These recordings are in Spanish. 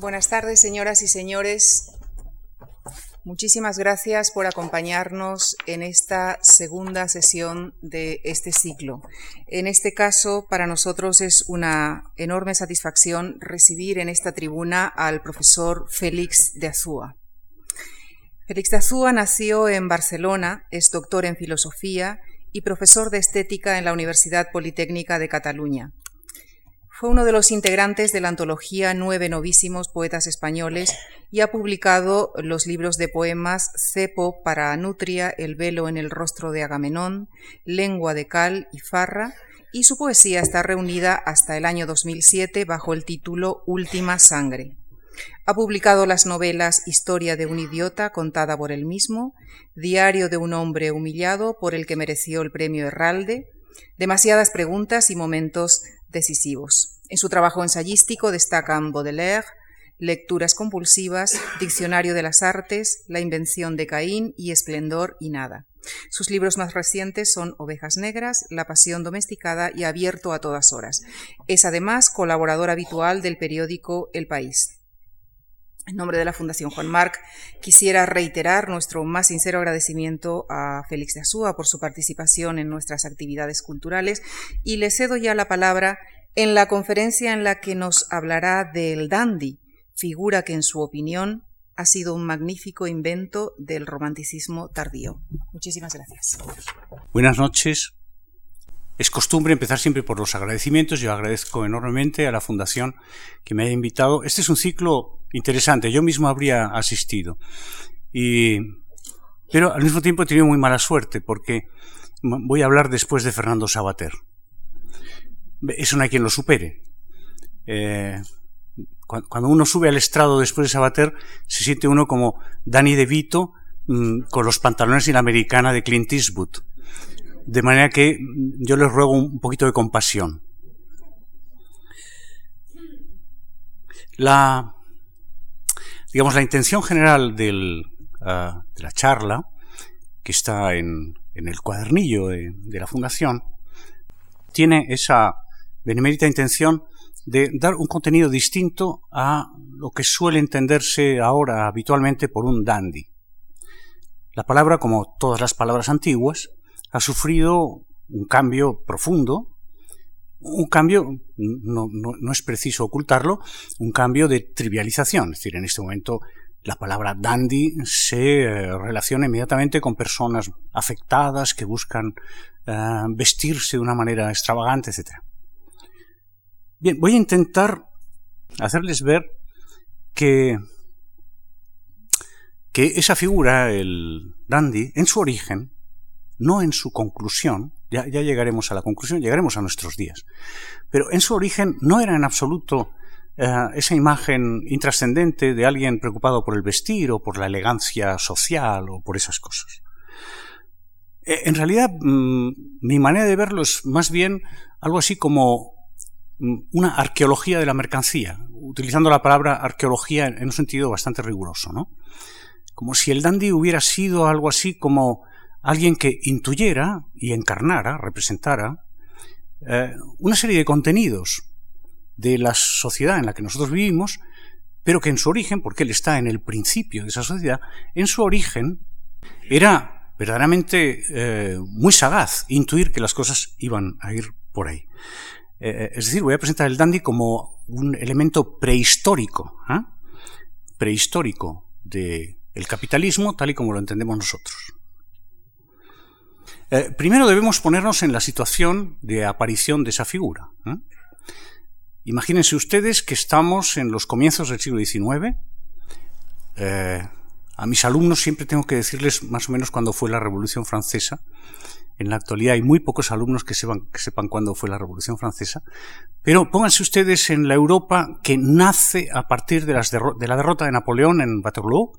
Buenas tardes, señoras y señores. Muchísimas gracias por acompañarnos en esta segunda sesión de este ciclo. En este caso, para nosotros es una enorme satisfacción recibir en esta tribuna al profesor Félix de Azúa. Félix de Azúa nació en Barcelona, es doctor en filosofía y profesor de estética en la Universidad Politécnica de Cataluña. Fue uno de los integrantes de la antología Nueve Novísimos Poetas Españoles y ha publicado los libros de poemas Cepo para Nutria, El velo en el rostro de Agamenón, Lengua de Cal y Farra, y su poesía está reunida hasta el año 2007 bajo el título Última Sangre. Ha publicado las novelas Historia de un idiota contada por él mismo, Diario de un hombre humillado por el que mereció el premio Herralde, Demasiadas preguntas y momentos decisivos. En su trabajo ensayístico destacan Baudelaire, Lecturas compulsivas, Diccionario de las Artes, La invención de Caín y Esplendor y Nada. Sus libros más recientes son Ovejas Negras, La Pasión Domesticada y Abierto a todas horas. Es además colaborador habitual del periódico El País. En nombre de la Fundación Juan Marc, quisiera reiterar nuestro más sincero agradecimiento a Félix de Asúa por su participación en nuestras actividades culturales y le cedo ya la palabra en la conferencia en la que nos hablará del dandy, figura que en su opinión ha sido un magnífico invento del romanticismo tardío. Muchísimas gracias. Buenas noches. Es costumbre empezar siempre por los agradecimientos. Yo agradezco enormemente a la Fundación que me haya invitado. Este es un ciclo interesante. Yo mismo habría asistido. Y, pero al mismo tiempo he tenido muy mala suerte porque voy a hablar después de Fernando Sabater. Eso no hay quien lo supere. Eh, cuando uno sube al estrado después de Sabater, se siente uno como Danny DeVito mm, con los pantalones y la americana de Clint Eastwood. De manera que yo les ruego un poquito de compasión. La, digamos, la intención general del, ah, de la charla, que está en, en el cuadernillo de, de, la Fundación, tiene esa benemérita intención de dar un contenido distinto a lo que suele entenderse ahora habitualmente por un dandy. La palabra, como todas las palabras antiguas, ha sufrido un cambio profundo, un cambio, no, es preciso ocultarlo, un cambio de trivialización. Es decir, en este momento la palabra dandy se eh, relaciona inmediatamente con personas afectadas que buscan eh, vestirse de una manera extravagante, etc. Bien, voy a intentar hacerles ver que, que esa figura, el dandy, en su origen, no en su conclusión, ya, llegaremos a la conclusión, llegaremos a nuestros días, pero en su origen no era en absoluto eh, esa imagen intrascendente de alguien preocupado por el vestir o por la elegancia social o por esas cosas. Eh, en realidad, mm, mi manera de verlo es más bien algo así como mm, una arqueología de la mercancía, utilizando la palabra arqueología en un sentido bastante riguroso, ¿no? Como si el dandy hubiera sido algo así como alguien que intuyera y encarnara, representara, eh, una serie de contenidos de la sociedad en la que nosotros vivimos, pero que en su origen, porque él está en el principio de esa sociedad, en su origen era verdaderamente eh, muy sagaz intuir que las cosas iban a ir por ahí. Eh, es decir, voy a presentar el dandy como un elemento prehistórico, prehistórico del capitalismo tal y como lo entendemos nosotros. Eh, primero debemos ponernos en la situación de aparición de esa figura. ¿eh? Imagínense ustedes que estamos en los comienzos del siglo XIX. Eh, a mis alumnos siempre tengo que decirles más o menos cuándo fue la Revolución Francesa. En la actualidad hay muy pocos alumnos que sepan, cuándo fue la Revolución Francesa. Pero pónganse ustedes en la Europa que nace a partir de, las de la derrota de Napoleón en Waterloo,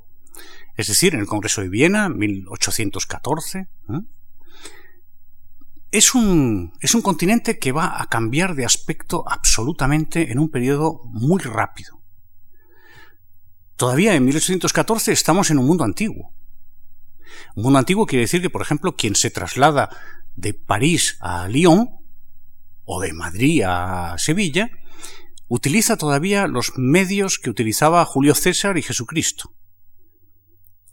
es decir, en el Congreso de Viena, 1814. Es un, es un continente que va a cambiar de aspecto absolutamente en un periodo muy rápido. Todavía en 1814 estamos en un mundo antiguo. Un mundo antiguo quiere decir que, por ejemplo, quien se traslada de París a Lyon o de Madrid a Sevilla, utiliza todavía los medios que utilizaba Julio César y Jesucristo.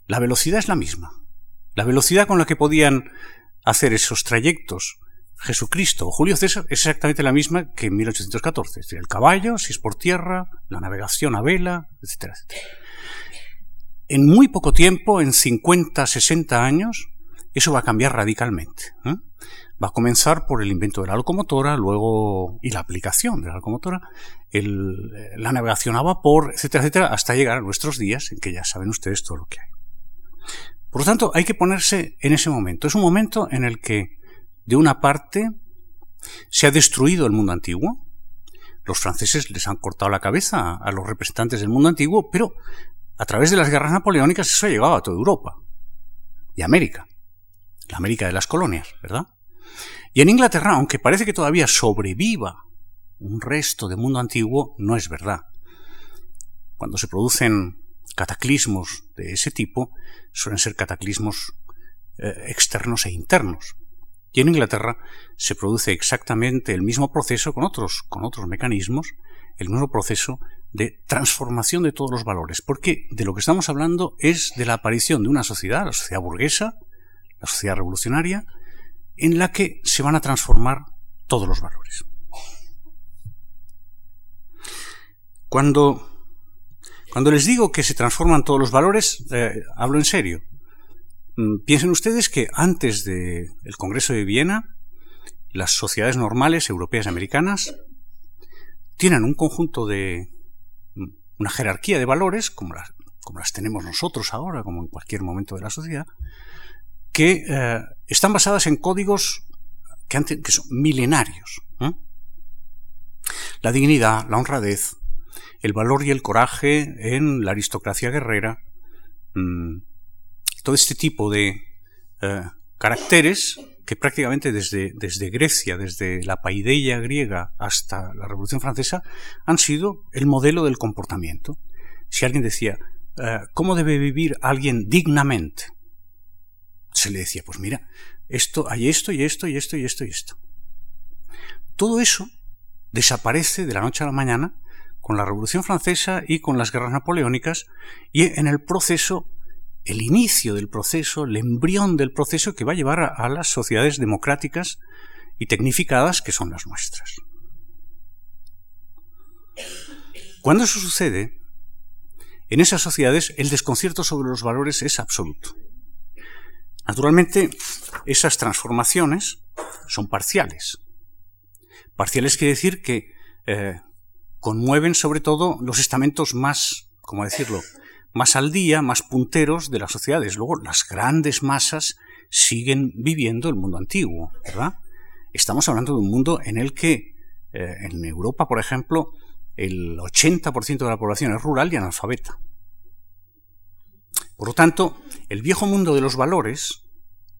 La velocidad es la misma. La velocidad con la que podían hacer esos trayectos Jesucristo o Julio César es exactamente la misma que en 1814. Es decir, el caballo, si es por tierra, la navegación a vela, etcétera, etcétera. En muy poco tiempo, en 50, 60 años, eso va a cambiar radicalmente. ¿eh? Va a comenzar por el invento de la locomotora, luego, y la aplicación de la locomotora, el, la navegación a vapor, etcétera, etcétera, hasta llegar a nuestros días, en que ya saben ustedes todo lo que hay. Por lo tanto, hay que ponerse en ese momento. Es un momento en el que, de una parte, se ha destruido el mundo antiguo. Los franceses les han cortado la cabeza a los representantes del mundo antiguo, pero a través de las guerras napoleónicas eso ha llegado a toda Europa y América, la América de las colonias, ¿verdad? Y en Inglaterra, aunque parece que todavía sobreviva un resto de mundo antiguo, no es verdad. Cuando se producen cataclismos de ese tipo, suelen ser cataclismos eh, externos e internos. Y en Inglaterra se produce exactamente el mismo proceso con otros, con otros mecanismos, el mismo proceso de transformación de todos los valores, porque de lo que estamos hablando es de la aparición de una sociedad, la sociedad burguesa, la sociedad revolucionaria, en la que se van a transformar todos los valores. Cuando, cuando les digo que se transforman todos los valores, eh, hablo en serio. Mm, piensen ustedes que antes del Congreso de Viena, las sociedades normales europeas y americanas tienen un conjunto de, mm, una jerarquía de valores, como las, como las tenemos nosotros ahora, como en cualquier momento de la sociedad, que eh, están basadas en códigos que, que son milenarios. La dignidad, la honradez, el valor y el coraje en la aristocracia guerrera, mm, todo este tipo de eh, caracteres que prácticamente desde, desde, Grecia, desde la paideia griega hasta la Revolución Francesa, han sido el modelo del comportamiento. Si alguien decía, eh, ¿cómo debe vivir alguien dignamente? Se le decía, pues mira, esto, hay esto y esto y esto y esto y esto. Todo eso desaparece de la noche a la mañana con la Revolución Francesa y con las guerras napoleónicas y en el proceso el inicio del proceso, el embrión del proceso que va a llevar a, las sociedades democráticas y tecnificadas que son las nuestras. Cuando eso sucede, en esas sociedades el desconcierto sobre los valores es absoluto. Naturalmente, esas transformaciones son parciales. Parciales quiere decir que eh, conmueven sobre todo los estamentos más, ¿cómo decirlo?, más al día, más punteros de las sociedades. Luego, las grandes masas siguen viviendo el mundo antiguo, ¿verdad? Estamos hablando de un mundo en el que, eh, en Europa, por ejemplo, el 80% de la población es rural y analfabeta. Por lo tanto, el viejo mundo de los valores,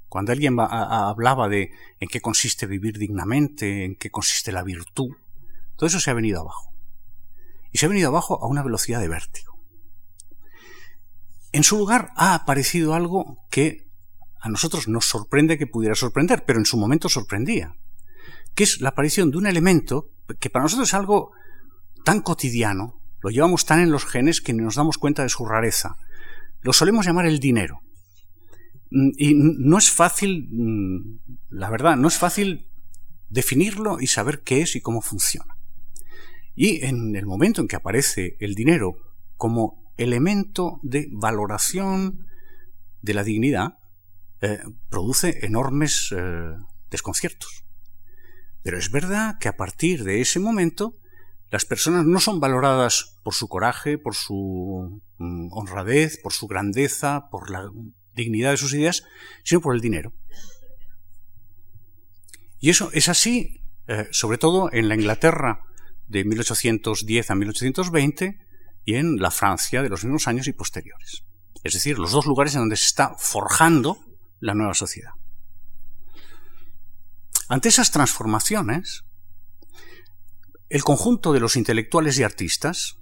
cuando alguien hablaba de en qué consiste vivir dignamente, en qué consiste la virtud, todo eso se ha venido abajo. Se ha venido abajo a una velocidad de vértigo. En su lugar ha aparecido algo que a nosotros nos sorprende que pudiera sorprender, pero en su momento sorprendía, que es la aparición de un elemento que para nosotros es algo tan cotidiano, lo llevamos tan en los genes que nos damos cuenta de su rareza. Lo solemos llamar el dinero. Mm, y no es fácil, mm, la verdad, no es fácil definirlo y saber qué es y cómo funciona. Y en el momento en que aparece el dinero como elemento de valoración de la dignidad eh, produce enormes eh, desconciertos. Pero es verdad que a partir de ese momento las personas no son valoradas por su coraje, por su mm, honradez, por su grandeza, por la dignidad de sus ideas, sino por el dinero. Y eso es así, eh, sobre todo en la Inglaterra de 1810 a 1820, y en la Francia de los mismos años y posteriores. Es decir, los dos lugares en donde se está forjando la nueva sociedad. Ante esas transformaciones, el conjunto de los intelectuales y artistas,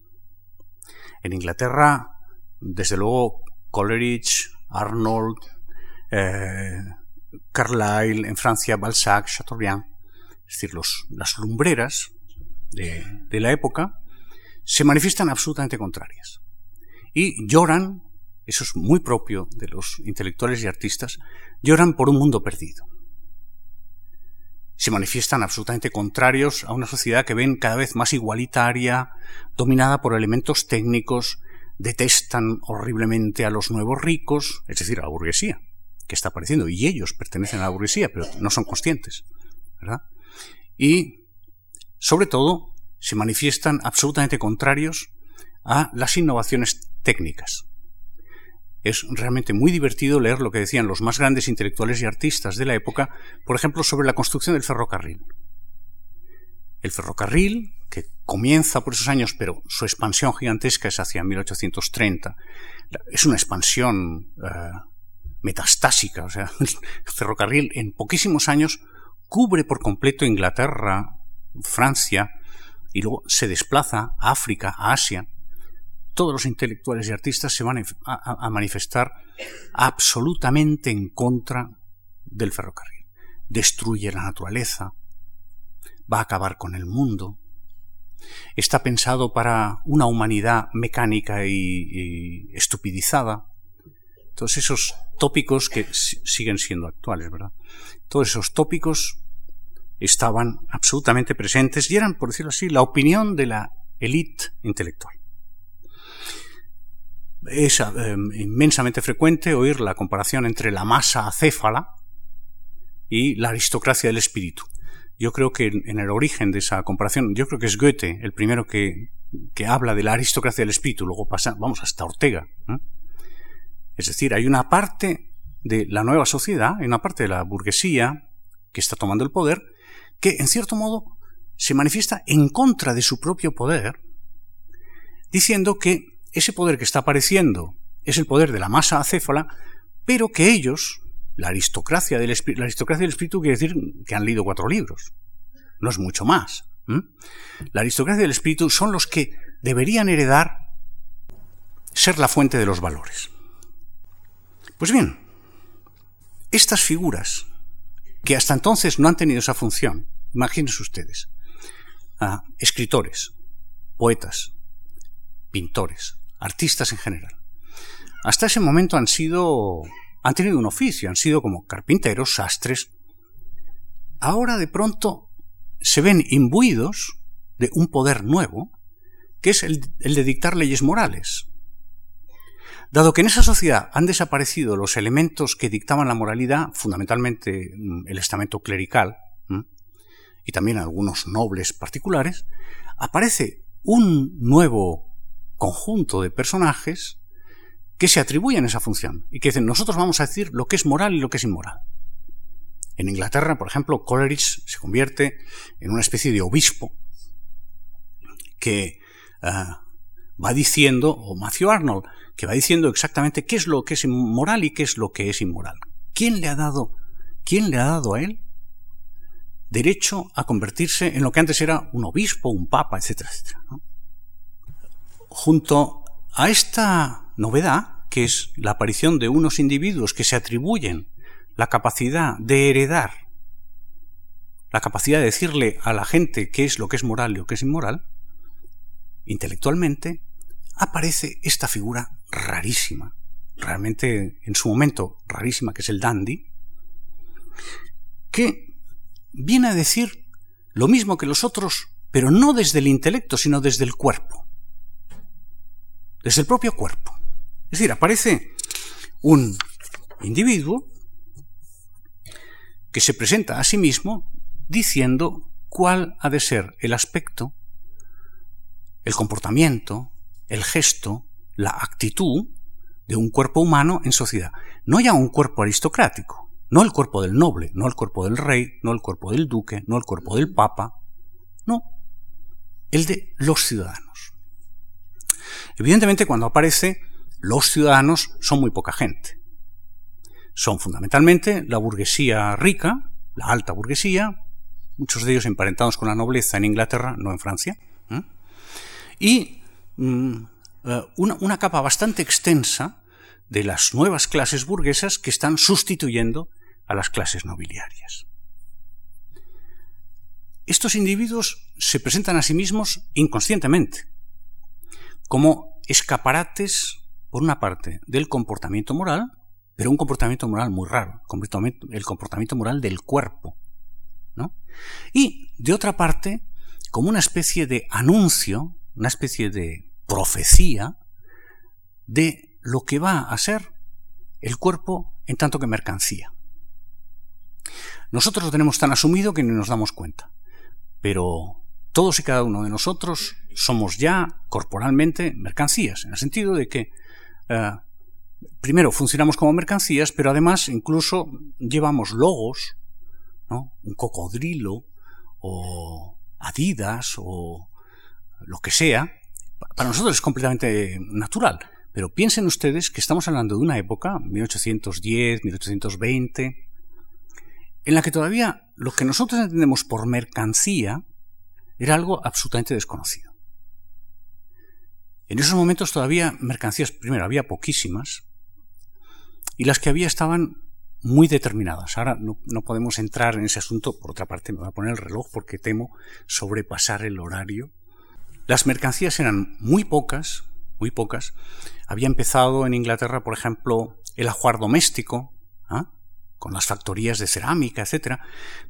en Inglaterra, desde luego Coleridge, Arnold, eh, Carlyle, en Francia Balzac, Chateaubriand, es decir, las lumbreras de la época, se manifiestan absolutamente contrarias. Y lloran, eso es muy propio de los intelectuales y artistas, lloran por un mundo perdido. Se manifiestan absolutamente contrarios a una sociedad que ven cada vez más igualitaria, dominada por elementos técnicos, detestan horriblemente a los nuevos ricos, es decir, a la burguesía, que está apareciendo, y ellos pertenecen a la burguesía, pero no son conscientes, ¿verdad? Y, sobre todo, se manifiestan absolutamente contrarios a las innovaciones técnicas. Es realmente muy divertido leer lo que decían los más grandes intelectuales y artistas de la época, por ejemplo, sobre la construcción del ferrocarril. El ferrocarril, que comienza por esos años, pero su expansión gigantesca es hacia 1830, es una expansión eh, metastásica, o sea, el ferrocarril en poquísimos años cubre por completo Inglaterra, Francia, y luego se desplaza a África, a Asia. Todos los intelectuales y artistas se van a, a manifestar absolutamente en contra del ferrocarril. Destruye la naturaleza, va a acabar con el mundo. Está pensado para una humanidad mecánica y, estupidizada. Todos esos tópicos que siguen siendo actuales, ¿verdad? Todos esos tópicos estaban absolutamente presentes y eran, por decirlo así, la opinión de la élite intelectual. Es em, inmensamente frecuente oír la comparación entre la masa acéfala y la aristocracia del espíritu yo creo que en el origen de esa comparación, yo creo que es Goethe el primero que, que habla de la aristocracia del espíritu, luego pasa, vamos, hasta Ortega. Es decir, hay una parte de la nueva sociedad, hay una parte de la burguesía que está tomando el poder, que en cierto modo se manifiesta en contra de su propio poder, diciendo que ese poder que está apareciendo es el poder de la masa acéfala, pero que ellos, la aristocracia del, espíritu, quiere decir que han leído cuatro libros. No es mucho más. La aristocracia del espíritu son los que deberían heredar ser la fuente de los valores. Pues bien, estas figuras, que hasta entonces no han tenido esa función, imagínense ustedes, escritores, poetas, pintores, artistas en general, hasta ese momento han sido han tenido un oficio, han sido como carpinteros, sastres. Ahora de pronto se ven imbuidos de un poder nuevo, que es el, de dictar leyes morales. Dado que en esa sociedad han desaparecido los elementos que dictaban la moralidad, fundamentalmente mm, el estamento clerical, y también algunos nobles particulares, aparece un nuevo conjunto de personajes que se atribuyen esa función y que dicen nosotros vamos a decir lo que es moral y lo que es inmoral. En Inglaterra, por ejemplo, Coleridge se convierte en una especie de obispo que ah, va diciendo, o Matthew Arnold, que va diciendo exactamente qué es lo que es moral y qué es lo que es inmoral. ¿Quién le ha dado, quién le ha dado a él derecho a convertirse en lo que antes era un obispo, un papa, etcétera, etcétera? Junto a esta novedad, que es la aparición de unos individuos que se atribuyen la capacidad de heredar, la capacidad de decirle a la gente qué es lo que es moral y lo que es inmoral, intelectualmente, aparece esta figura rarísima, realmente en su momento rarísima, que es el dandy, que viene a decir lo mismo que los otros, pero no desde el intelecto, sino desde el cuerpo, desde el propio cuerpo. Es decir, aparece un individuo que se presenta a sí mismo diciendo cuál ha de ser el aspecto, el comportamiento, el gesto, la actitud de un cuerpo humano en sociedad. No ya un cuerpo aristocrático, no el cuerpo del noble, no el cuerpo del rey, no el cuerpo del duque, no el cuerpo del papa, no, el de los ciudadanos. Evidentemente, cuando aparece los ciudadanos son muy poca gente. Son fundamentalmente la burguesía rica, la alta burguesía, muchos de ellos emparentados con la nobleza en Inglaterra, no en Francia, y mm, eh, una, una capa bastante extensa de las nuevas clases burguesas que están sustituyendo a las clases nobiliarias. Estos individuos se presentan a sí mismos inconscientemente, como escaparates, por una parte, del comportamiento moral, pero un comportamiento moral muy raro, el comportamiento moral del cuerpo. ¿no? Y, de otra parte, como una especie de anuncio, una especie de profecía de lo que va a ser el cuerpo en tanto que mercancía. Nosotros lo tenemos tan asumido que ni nos damos cuenta, pero todos y cada uno de nosotros somos ya corporalmente mercancías, en el sentido de que eh, primero funcionamos como mercancías, pero además incluso llevamos logos, ¿no? un cocodrilo o Adidas o lo que sea. Para nosotros es completamente natural, pero piensen ustedes que estamos hablando de una época, 1810, 1820, en la que todavía lo que nosotros entendemos por mercancía era algo absolutamente desconocido. En esos momentos todavía mercancías, primero, había poquísimas, y las que había estaban muy determinadas. Ahora no, podemos entrar en ese asunto, por otra parte me voy a poner el reloj porque temo sobrepasar el horario. Las mercancías eran muy pocas, muy pocas. Había empezado en Inglaterra, por ejemplo, el ajuar doméstico, ¿ah? con las factorías de cerámica, etc.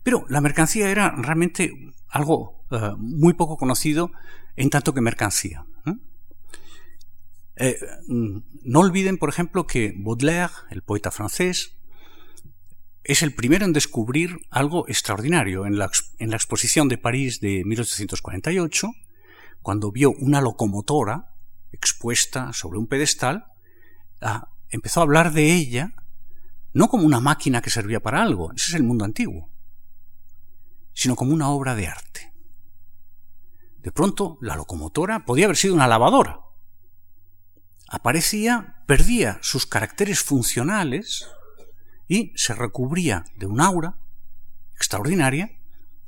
Pero la mercancía era realmente algo eh, muy poco conocido en tanto que mercancía. Eh, mm, no olviden, por ejemplo, que Baudelaire, el poeta francés, es el primero en descubrir algo extraordinario. En la exposición de París de 1848, cuando vio una locomotora expuesta sobre un pedestal, ah, empezó a hablar de ella no como una máquina que servía para algo, ese es el mundo antiguo, sino como una obra de arte. De pronto, la locomotora podía haber sido una lavadora. Aparecía, perdía sus caracteres funcionales y se recubría de un aura extraordinaria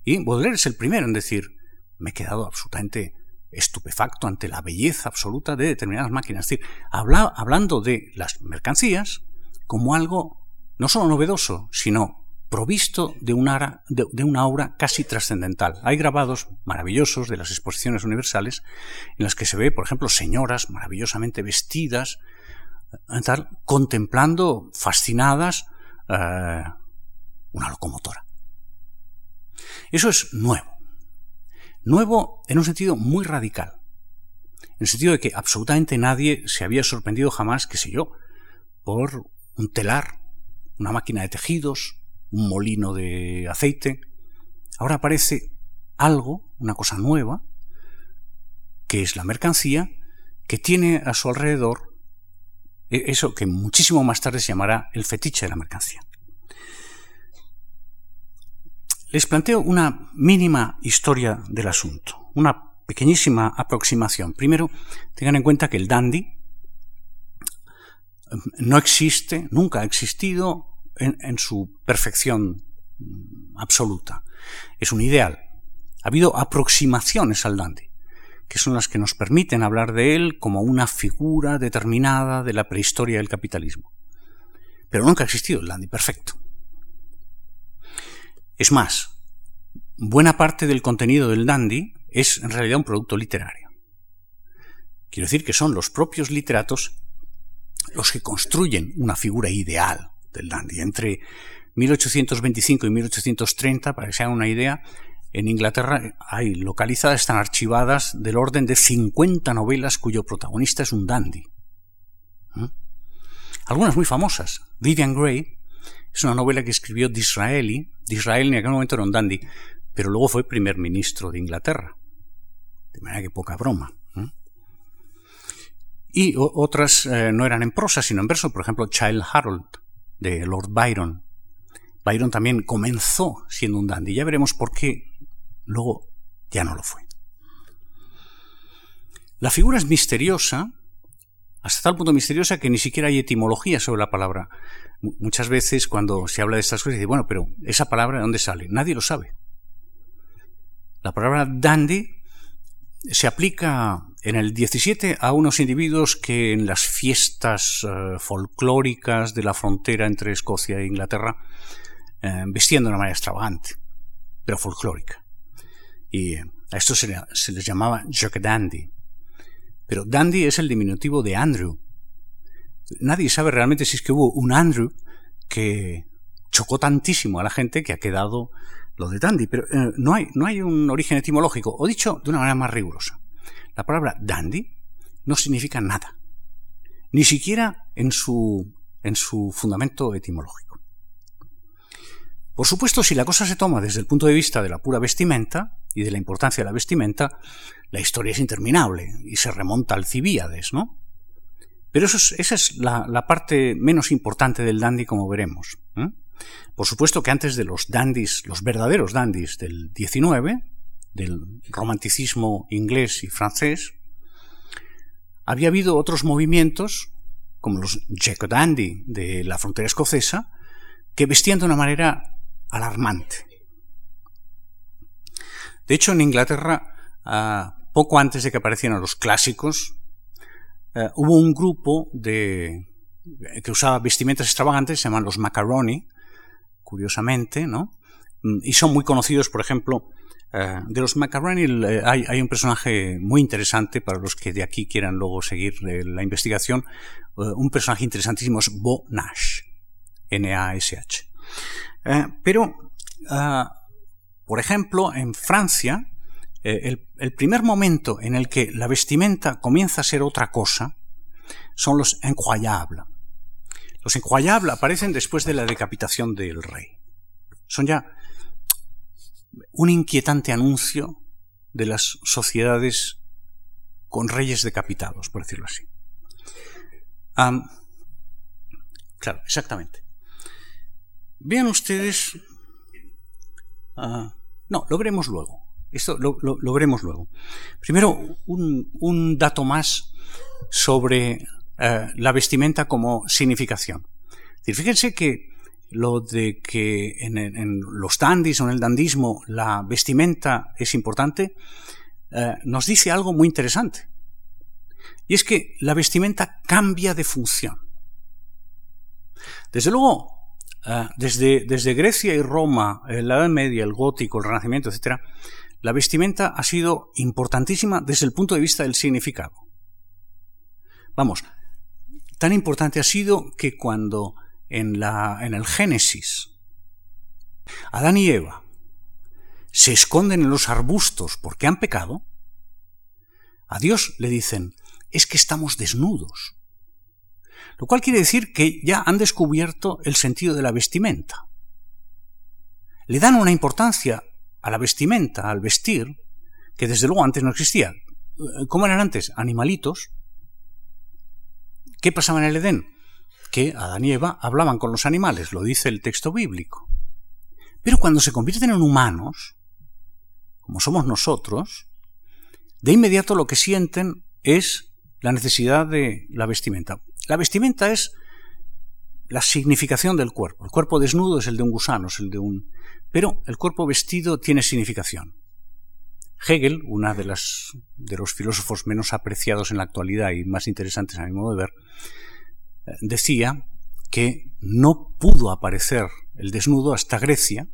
y Baudelaire es el primero en decir, me he quedado absolutamente estupefacto ante la belleza absoluta de determinadas máquinas. Es decir, hablando de las mercancías como algo no solo novedoso, sino provisto de una, de, una aura casi trascendental. Hay grabados maravillosos de las exposiciones universales en las que se ve, por ejemplo, señoras maravillosamente vestidas, eh, contemplando, fascinadas, eh, una locomotora. Eso es nuevo. Nuevo en un sentido muy radical. En el sentido de que absolutamente nadie se había sorprendido jamás, qué sé yo, por un telar una máquina de tejidos, un molino de aceite. Ahora aparece algo, una cosa nueva, que es la mercancía, que tiene a su alrededor e-, eso que muchísimo más tarde se llamará el fetiche de la mercancía. Les planteo una mínima historia del asunto, una pequeñísima aproximación. Primero, tengan en cuenta que el dandy no existe, nunca ha existido en, su perfección absoluta. Es un ideal. Ha habido aproximaciones al dandy, que son las que nos permiten hablar de él como una figura determinada de la prehistoria del capitalismo. Pero nunca ha existido el dandy perfecto. Es más, buena parte del contenido del dandy es en realidad un producto literario. Quiero decir que son los propios literatos los que construyen una figura ideal del dandy. Entre 1825 y 1830, para que se hagan una idea, en Inglaterra hay localizadas, están archivadas del orden de 50 novelas cuyo protagonista es un dandy. Algunas muy famosas. Vivian Gray es una novela que escribió Disraeli. Disraeli en aquel momento era un dandy, pero luego fue primer ministro de Inglaterra. De manera que poca broma. Y otras eh, no eran en prosa, sino en verso. Por ejemplo, Child Harold de Lord Byron. Byron también comenzó siendo un dandy. Ya veremos por qué luego ya no lo fue. La figura es misteriosa, hasta tal punto misteriosa que ni siquiera hay etimología sobre la palabra. Muchas veces cuando se habla de estas cosas, dice, bueno, pero esa palabra de dónde sale? Nadie lo sabe. La palabra dandy se aplica en el 17 a unos individuos que en las fiestas eh, folclóricas de la frontera entre Escocia e Inglaterra eh, vestían de una manera extravagante, pero folclórica. Y a esto se, les llamaba dandy. Pero dandy es el diminutivo de Andrew. Nadie sabe realmente si es que hubo un Andrew que chocó tantísimo a la gente que ha quedado lo de dandy, pero eh, no, hay, no hay un origen etimológico, o dicho de una manera más rigurosa. La palabra dandy no significa nada, ni siquiera en su, en su fundamento etimológico. Por supuesto, si la cosa se toma desde el punto de vista de la pura vestimenta y de la importancia de la vestimenta, la historia es interminable y se remonta al Cibíades, ¿no? Pero eso esa es la, parte menos importante del dandy, como veremos. Por supuesto que antes de los dandys, los verdaderos dandys del XIX, del romanticismo inglés y francés, había habido otros movimientos, como los Jack Dandy de la frontera escocesa, que vestían de una manera alarmante. De hecho, en Inglaterra, ah, poco antes de que aparecieran los clásicos, eh, hubo un grupo de, que usaba vestimentas extravagantes, se llaman los macaroni, curiosamente, ¿no? Mm, y son muy conocidos, por ejemplo, eh, de los macaroni eh, hay, un personaje muy interesante para los que de aquí quieran luego seguir la investigación. un personaje interesantísimo es Bo Nash, N-A-S-H. pero, por ejemplo, en Francia, el, el, primer momento en el que la vestimenta comienza a ser otra cosa son los incroyables. Los incroyables aparecen después de la decapitación del rey. Son ya un inquietante anuncio de las sociedades con reyes decapitados, por decirlo así. claro, exactamente. Vean ustedes. Ah, no, lo veremos luego. Esto lo, veremos luego. Primero, un, dato más sobre eh, la vestimenta como significación. fíjense que lo de que en, los dandis o en el dandismo la vestimenta es importante, eh, nos dice algo muy interesante. Y es que la vestimenta cambia de función. Desde luego, eh, desde, desde, Grecia y Roma, la Edad Media, el Gótico, el Renacimiento, etc., la vestimenta ha sido importantísima desde el punto de vista del significado. Vamos, tan importante ha sido que cuando en, la, en el Génesis Adán y Eva se esconden en los arbustos porque han pecado, a Dios le dicen, es que estamos desnudos. Lo cual quiere decir que ya han descubierto el sentido de la vestimenta. Le dan una importancia a la vestimenta, al vestir, que desde luego antes no existía. ¿Cómo eran antes? Animalitos. ¿Qué pasaba en el Edén? Que Adán y Eva hablaban con los animales, lo dice el texto bíblico. Pero cuando se convierten en humanos, como somos nosotros, de inmediato lo que sienten es la necesidad de la vestimenta. La vestimenta es la significación del cuerpo. El cuerpo desnudo es el de un gusano, es el de un pero el cuerpo vestido tiene significación. Hegel, uno de, de los filósofos menos apreciados en la actualidad y más interesantes a mi modo de ver, eh, decía que no pudo aparecer el desnudo hasta Grecia,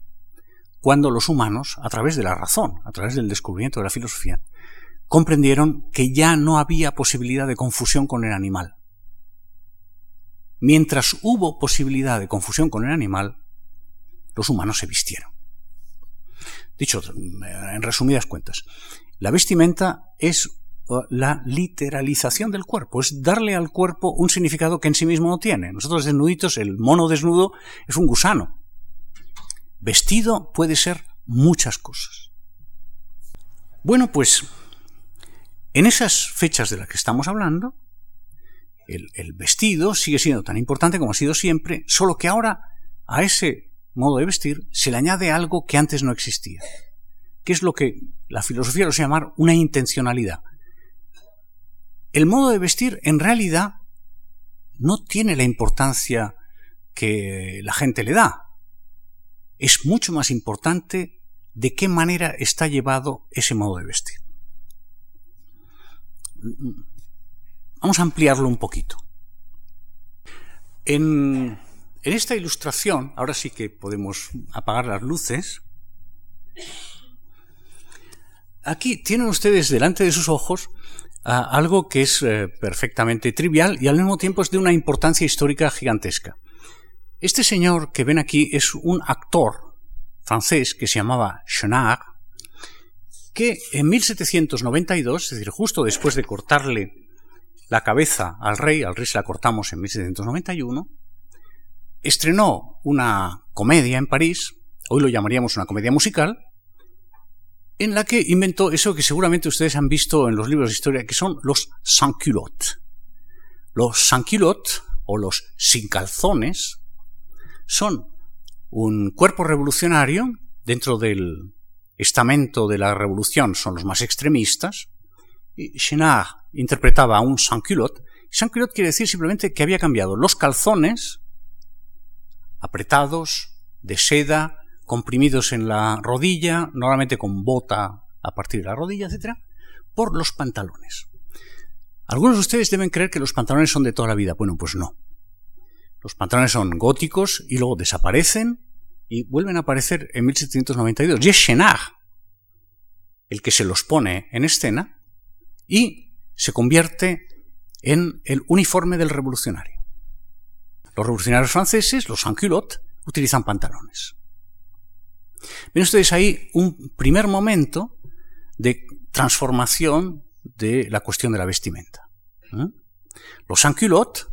cuando los humanos, a través de la razón, a través del descubrimiento de la filosofía, comprendieron que ya no había posibilidad de confusión con el animal. Mientras hubo posibilidad de confusión con el animal, los humanos se vistieron. Dicho en resumidas cuentas, la vestimenta es la literalización del cuerpo, es darle al cuerpo un significado que en sí mismo no tiene. Nosotros desnuditos, el mono desnudo es un gusano. Vestido puede ser muchas cosas. Bueno, pues en esas fechas de las que estamos hablando, el, vestido sigue siendo tan importante como ha sido siempre, solo que ahora a ese modo de vestir, se le añade algo que antes no existía, que es lo que la filosofía lo llamar una intencionalidad. El modo de vestir, en realidad, no tiene la importancia que la gente le da. Es mucho más importante de qué manera está llevado ese modo de vestir. Vamos a ampliarlo un poquito. En en esta ilustración, ahora sí que podemos apagar las luces, aquí tienen ustedes delante de sus ojos algo que es eh, perfectamente trivial y al mismo tiempo es de una importancia histórica gigantesca. Este señor que ven aquí es un actor francés que se llamaba Chenard, que en 1792, es decir, justo después de cortarle la cabeza al rey, al rey se la cortamos en 1791, estrenó una comedia en París, hoy lo llamaríamos una comedia musical, en la que inventó eso que seguramente ustedes han visto en los libros de historia, que son los sans-culottes. Los sans-culottes, o los sin calzones, son un cuerpo revolucionario dentro del estamento de la revolución, son los más extremistas, y Chenard interpretaba a un sans-culotte. Sans-culotte quiere decir simplemente que había cambiado los calzones apretados, de seda, comprimidos en la rodilla, normalmente con bota a partir de la rodilla, etc., por los pantalones. Algunos de ustedes deben creer que los pantalones son de toda la vida. Bueno, pues no. Los pantalones son góticos y luego desaparecen y vuelven a aparecer en 1792. Y es Chenard el que se los pone en escena y se convierte en el uniforme del revolucionario. Los revolucionarios franceses, los sans-culottes, utilizan pantalones. Ven ustedes ahí un primer momento de transformación de la cuestión de la vestimenta. Los sans-culottes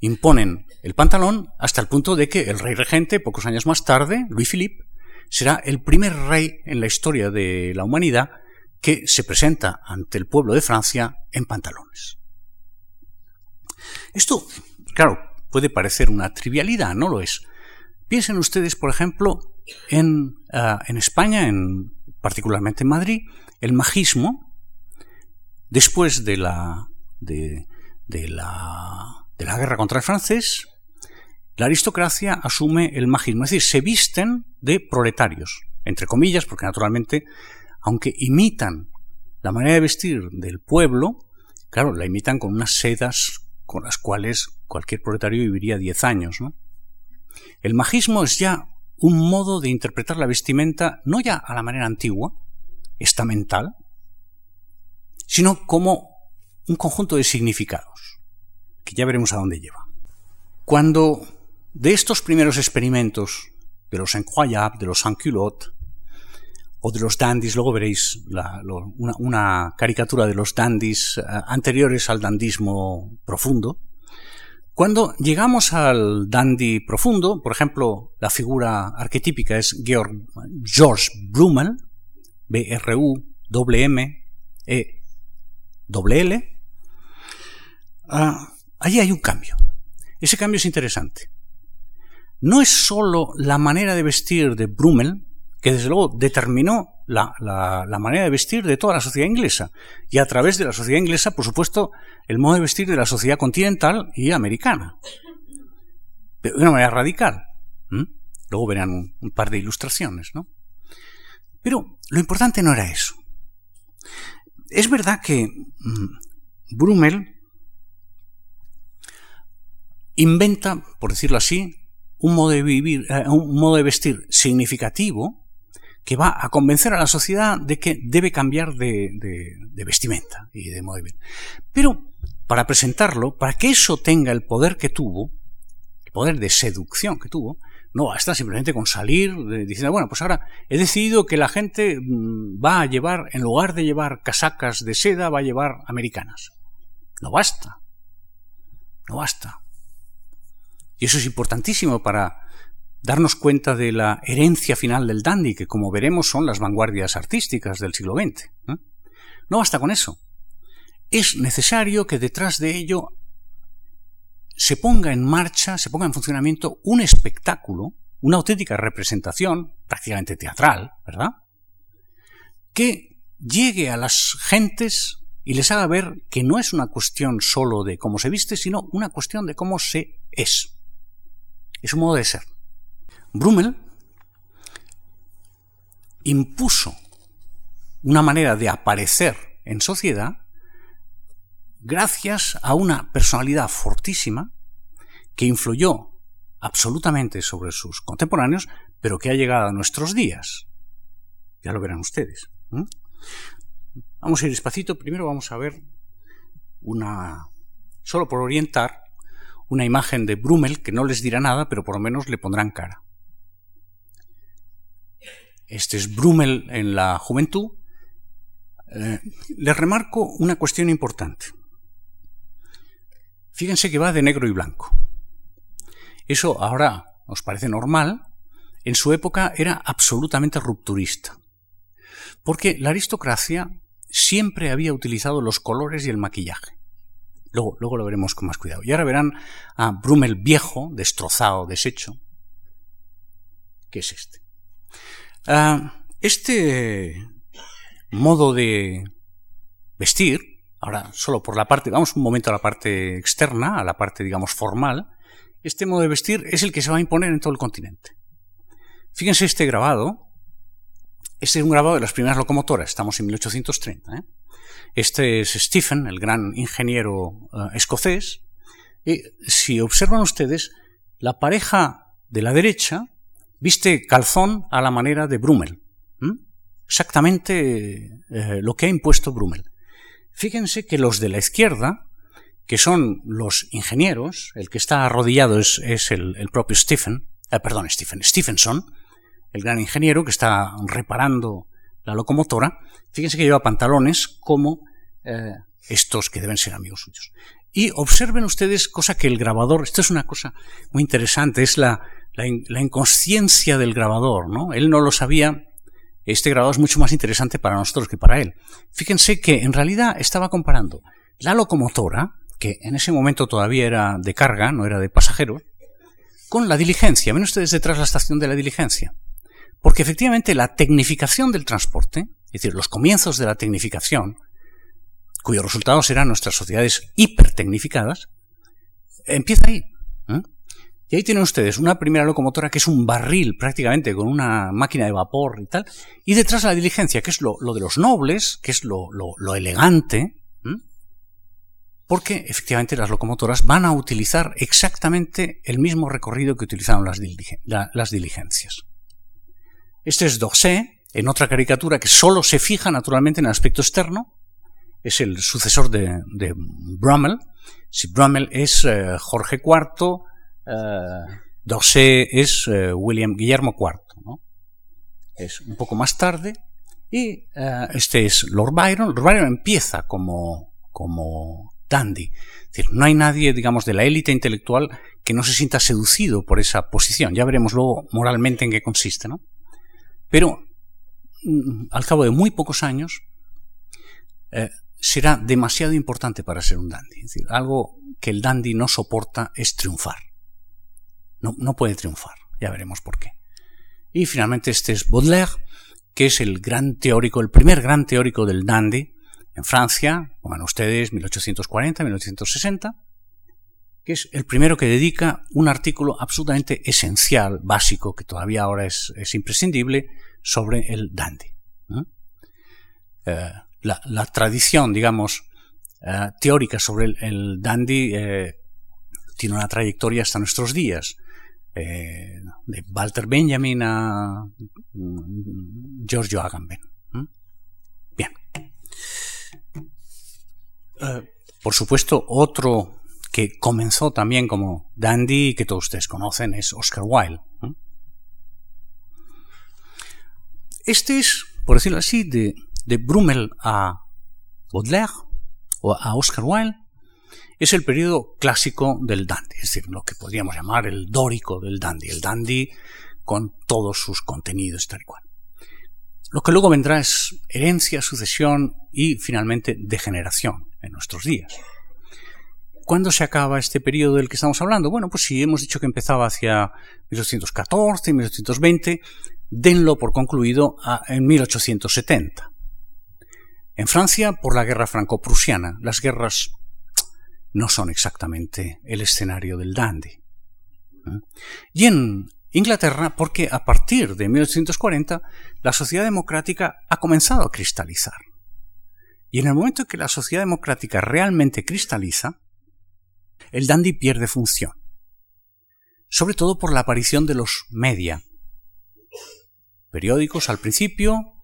imponen el pantalón hasta el punto de que el rey regente, pocos años más tarde, Louis Philippe, será el primer rey en la historia de la humanidad que se presenta ante el pueblo de Francia en pantalones. Esto, claro, puede parecer una trivialidad, no lo es. Piensen ustedes, por ejemplo, en, ah, en España, en, particularmente en Madrid, el magismo, después de la, de, de la, de la guerra contra el francés, la aristocracia asume el magismo, es decir, se visten de proletarios, entre comillas, porque naturalmente, aunque imitan la manera de vestir del pueblo, claro, la imitan con unas sedas con las cuales cualquier proletario viviría diez años. ¿no? El magismo es ya un modo de interpretar la vestimenta no ya a la manera antigua, estamental, sino como un conjunto de significados, que ya veremos a dónde lleva. Cuando de estos primeros experimentos, de los incroyables, de los sans-culottes, o de los dandies, luego veréis una, caricatura de los dandies eh, anteriores al dandismo profundo. Cuando llegamos al dandy profundo, por ejemplo, la figura arquetípica es Georg, George Brummel, B-R-U-M-M-E-L, ah, allí hay un cambio. Ese cambio es interesante. No es sólo la manera de vestir de Brummel, que desde luego determinó la, manera de vestir de toda la sociedad inglesa. Y a través de la sociedad inglesa, por supuesto, el modo de vestir de la sociedad continental y americana. de una manera radical. Luego verán un, par de ilustraciones, ¿no? Pero lo importante no era eso. Es verdad que mm, Brummel inventa, por decirlo así, un modo de vivir, eh, un modo de vestir significativo que va a convencer a la sociedad de que debe cambiar de, vestimenta y de vivir. Pero para presentarlo, para que eso tenga el poder que tuvo, el poder de seducción que tuvo, no basta simplemente con salir diciendo, bueno, pues ahora he decidido que la gente mm, va a llevar, en lugar de llevar casacas de seda, va a llevar americanas. No basta. No basta. Y eso es importantísimo para darnos cuenta de la herencia final del dandy, que como veremos son las vanguardias artísticas del siglo XX. No basta con eso. Es necesario que detrás de ello se ponga en marcha, se ponga en funcionamiento un espectáculo, una auténtica representación, prácticamente teatral, ¿verdad? Que llegue a las gentes y les haga ver que no es una cuestión solo de cómo se viste, sino una cuestión de cómo se es. Es un modo de ser. Brummel impuso una manera de aparecer en sociedad gracias a una personalidad fortísima que influyó absolutamente sobre sus contemporáneos, pero que ha llegado a nuestros días. Ya lo verán ustedes. Vamos a ir despacito. Primero vamos a ver una, solo por orientar, una imagen de Brummel que no les dirá nada, pero por lo menos le pondrán cara. Este es Brummel en la juventud. Eh, les remarco una cuestión importante. Fíjense que va de negro y blanco. Eso ahora os parece normal, en su época era absolutamente rupturista. Porque la aristocracia siempre había utilizado los colores y el maquillaje. Luego, luego lo veremos con más cuidado. Y ahora verán a Brummel viejo, destrozado, deshecho. ¿Qué es este? Ah, este modo de vestir, ahora solo por la parte, vamos un momento a la parte externa, a la parte, digamos, formal, este modo de vestir es el que se va a imponer en todo el continente. Fíjense este grabado. Este es un grabado de las primeras locomotoras, estamos en 1830. ¿eh? Este es Stephen, el gran ingeniero eh, escocés. Y si observan ustedes, la pareja de la derecha viste calzón a la manera de Brummel. Exactamente eh, lo que ha impuesto Brummel. Fíjense que los de la izquierda, que son los ingenieros, el que está arrodillado es, el, propio Stephen, perdón, Stephen, Stephenson, el gran ingeniero que está reparando la locomotora, fíjense que lleva pantalones como eh, estos que deben ser amigos suyos. Y observen ustedes, cosa que el grabador, esto es una cosa muy interesante, es la, la, inconsciencia del grabador, ¿no? Él no lo sabía, este grabador es mucho más interesante para nosotros que para él. Fíjense que en realidad estaba comparando la locomotora, que en ese momento todavía era de carga, no era de pasajeros, con la diligencia. Ven ustedes detrás la estación de la diligencia. Porque efectivamente la tecnificación del transporte, es decir, los comienzos de la tecnificación, cuyos resultados serán nuestras sociedades hipertecnificadas, empieza ahí. ¿eh? Y ahí tienen ustedes una primera locomotora que es un barril prácticamente con una máquina de vapor y tal, y detrás la diligencia, que es lo, de los nobles, que es lo, elegante, porque efectivamente las locomotoras van a utilizar exactamente el mismo recorrido que utilizaron las diligencias. Este es Dorset, en otra caricatura que solo se fija naturalmente en el aspecto externo. Es el sucesor de, Brummel. Si Brummel es eh, Jorge IV, eh, Dorset es eh, William Guillermo IV. Es un poco más tarde. Y este es Lord Byron. Lord Byron empieza como, como dandy. Es decir, no hay nadie, digamos, de la élite intelectual que no se sienta seducido por esa posición. Ya veremos luego moralmente en qué consiste, ¿no? Pero mm, al cabo de muy pocos años eh, será demasiado importante para ser un dandy. Es decir, algo que el dandy no soporta es triunfar. No, puede triunfar. Ya veremos por qué. Y finalmente este es Baudelaire, que es el gran teórico, el primer gran teórico del dandy en Francia, pongan ustedes 1840-1860, que es el primero que dedica un artículo absolutamente esencial, básico, que todavía ahora es, imprescindible, sobre el dandy. Eh, la, tradición, digamos, eh, teórica sobre el, dandy eh, tiene una trayectoria hasta nuestros días. De Walter Benjamin a mm, Giorgio Agamben. Bien. por supuesto, otro que comenzó también como dandy y que todos ustedes conocen es Oscar Wilde. Este es, por decirlo así, de, de Brummel a Baudelaire o a Oscar Wilde, es el periodo clásico del dandy, es decir, lo que podríamos llamar el dórico del dandy, el dandy con todos sus contenidos tal y cual. Lo que luego vendrá es herencia, sucesión y finalmente degeneración en nuestros días. ¿Cuándo se acaba este periodo del que estamos hablando? Bueno, pues si hemos dicho que empezaba hacia 1814, 1820, denlo por concluido en 1870. En Francia, por la guerra franco-prusiana, las guerras no son exactamente el escenario del dandy. ¿eh? Y en Inglaterra, porque a partir de 1840 la sociedad democrática ha comenzado a cristalizar. Y en el momento en que la sociedad democrática realmente cristaliza, el dandy pierde función. Sobre todo por la aparición de los media. Periódicos al principio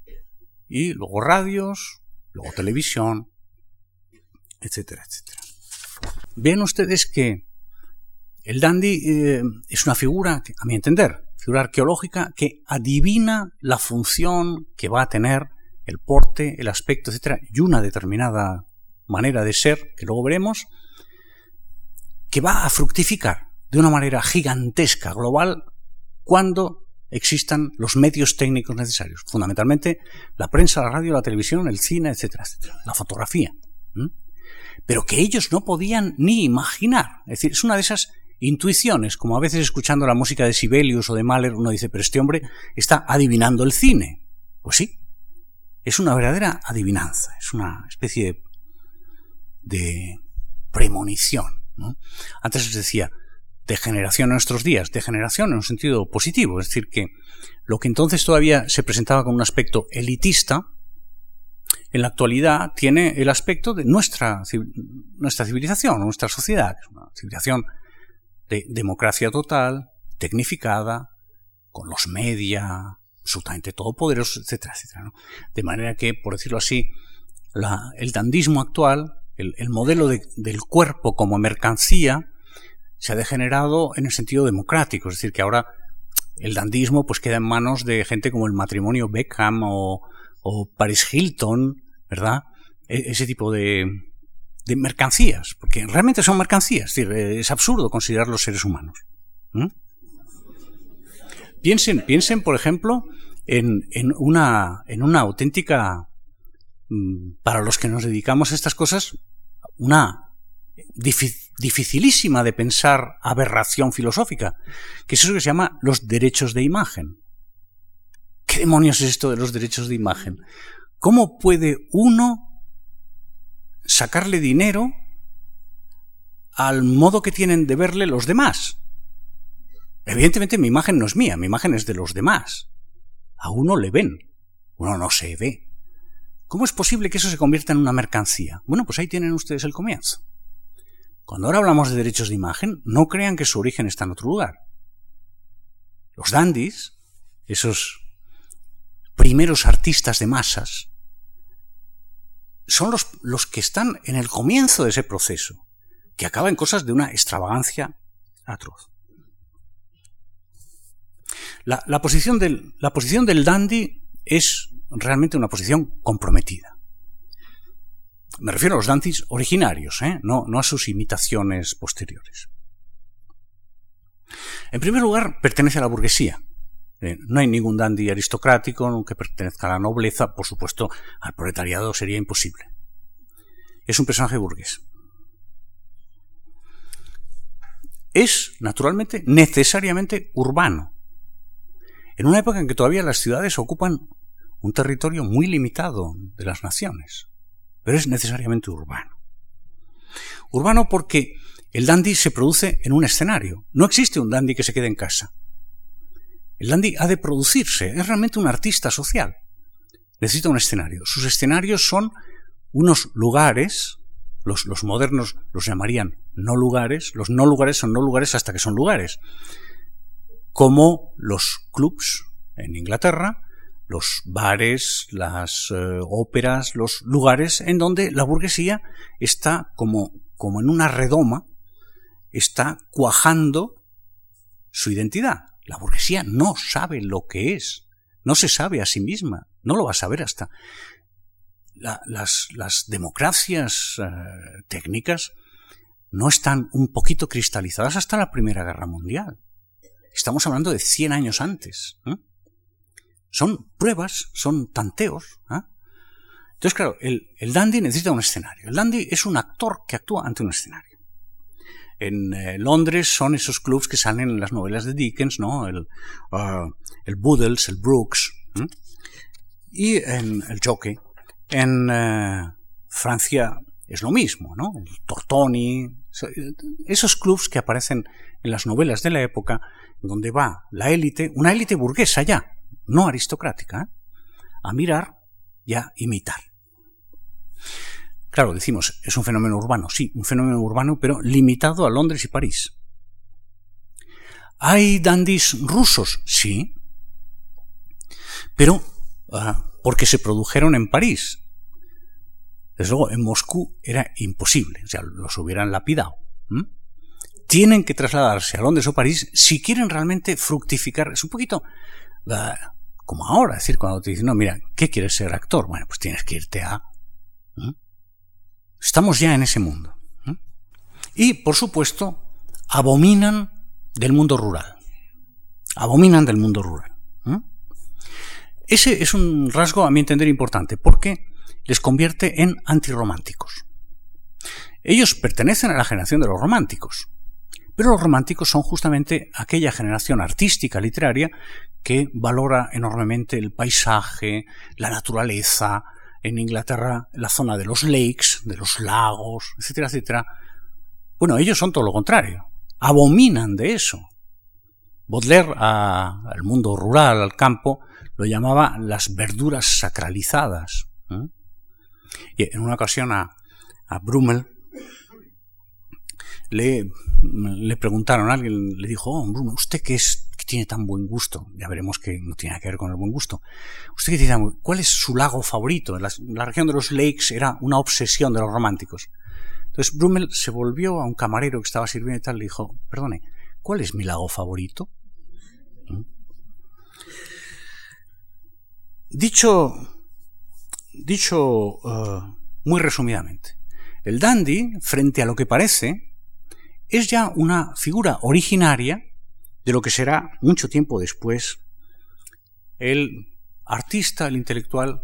y luego radios luego televisión, etcétera, etcétera. Ven ustedes que el dandy eh, es una figura, a mi entender, figura arqueológica que adivina la función que va a tener el porte, el aspecto, etcétera, y una determinada manera de ser, que luego veremos, que va a fructificar de una manera gigantesca, global, cuando existan los medios técnicos necesarios, fundamentalmente la prensa, la radio, la televisión, el cine, etcétera, la fotografía. Pero que ellos no podían ni imaginar. Es decir, es una de esas intuiciones, como a veces escuchando la música de Sibelius o de Mahler, uno dice, pero este hombre está adivinando el cine. Pues sí, es una verdadera adivinanza, es una especie de, premonición. Antes les decía, degeneración en nuestros días, degeneración en un sentido positivo, es decir, que lo que entonces todavía se presentaba con un aspecto elitista, en la actualidad tiene el aspecto de nuestra, nuestra civilización, nuestra sociedad, una civilización de democracia total, tecnificada, con los media, absolutamente todopoderosos, etcétera, etcétera. De manera que, por decirlo así, el dandismo actual, el, modelo del cuerpo como mercancía, se ha degenerado en el sentido democrático, es decir, que ahora el dandismo pues queda en manos de gente como el matrimonio Beckham o, Paris Hilton, ¿verdad? E, ese tipo de, de mercancías, porque realmente son mercancías, es decir, es absurdo considerarlos seres humanos. Piensen, piensen, por ejemplo, en, en, una, en una auténtica, mm, para los que nos dedicamos a estas cosas, una dificilísima de pensar aberración filosófica, que es eso que se llama los derechos de imagen. ¿Qué demonios es esto de los derechos de imagen? ¿Cómo puede uno sacarle dinero al modo que tienen de verle los demás? Evidentemente mi imagen no es mía, mi imagen es de los demás. A uno le ven, uno no se ve. ¿Cómo es posible que eso se convierta en una mercancía? Bueno, pues ahí tienen ustedes el comienzo. Cuando ahora hablamos de derechos de imagen, no crean que su origen está en otro lugar. Los dandies, esos primeros artistas de masas, son los, los que están en el comienzo de ese proceso, que acaba en cosas de una extravagancia atroz. La, posición del, la posición del dandy es realmente una posición comprometida. Me refiero a los dandies originarios, ¿eh? no, no a sus imitaciones posteriores. En primer lugar, pertenece a la burguesía. Eh, no hay ningún dandy aristocrático que pertenezca a la nobleza, por supuesto, al proletariado sería imposible. Es un personaje burgués. Es, naturalmente, necesariamente urbano. En una época en que todavía las ciudades ocupan un territorio muy limitado de las naciones pero es necesariamente urbano. Urbano porque el dandy se produce en un escenario. No existe un dandy que se quede en casa. El dandy ha de producirse, es realmente un artista social. Necesita un escenario. Sus escenarios son unos lugares, los, modernos los llamarían no lugares, los no lugares son no lugares hasta que son lugares, como los clubs en Inglaterra, los bares, las eh, óperas, los lugares en donde la burguesía está como, como en una redoma, está cuajando su identidad. La burguesía no sabe lo que es, no se sabe a sí misma, no lo va a saber hasta. las, democracias eh, técnicas no están un poquito cristalizadas hasta la Primera Guerra Mundial. Estamos hablando de 100 años antes. Son pruebas, son tanteos. ¿ah? Entonces, claro, el, dandy necesita un escenario. El dandy es un actor que actúa ante un escenario. En eh, Londres son esos clubs que salen en las novelas de Dickens, ¿no? El, uh, el Boodles, el Brooks. Y en el Jockey. En eh, Francia es lo mismo, ¿no? El Tortoni. Esos clubs que aparecen en las novelas de la época, donde va la élite, una élite burguesa ya, no aristocrática, ¿eh? a mirar y a imitar. Claro, decimos, es un fenómeno urbano, sí, un fenómeno urbano, pero limitado a Londres y París. ¿Hay dandis rusos? Sí. Pero, ah, porque se produjeron en París. Desde luego, en Moscú era imposible, o sea, los hubieran lapidado. Tienen que trasladarse a Londres o París si quieren realmente fructificar. Es un poquito como ahora, es decir, cuando te dicen, no, mira, ¿qué quieres ser actor? Bueno, pues tienes que irte a... Estamos ya en ese mundo. Y, por supuesto, abominan del mundo rural. Abominan del mundo rural. Ese es un rasgo, a mi entender, importante, porque les convierte en antirrománticos. Ellos pertenecen a la generación de los románticos, pero los románticos son justamente aquella generación artística, literaria, que valora enormemente el paisaje, la naturaleza, en Inglaterra la zona de los lakes, de los lagos, etcétera, etcétera. Bueno, ellos son todo lo contrario, abominan de eso. Baudelaire al mundo rural, al campo, lo llamaba las verduras sacralizadas. Y en una ocasión a, a Brummel le, le, preguntaron, alguien le dijo, oh, Brummel, ¿usted qué es tiene tan buen gusto? Ya veremos que no tiene que ver con el buen gusto. ¿Usted qué tiene ¿Cuál es su lago favorito? La, región de los lakes era una obsesión de los románticos. Entonces Brummel se volvió a un camarero que estaba sirviendo y tal, le dijo, perdone, ¿cuál es mi lago favorito? Dicho, dicho eh, muy resumidamente, el dandy, frente a lo que parece, es ya una figura originaria de lo que será mucho tiempo después el artista, el intelectual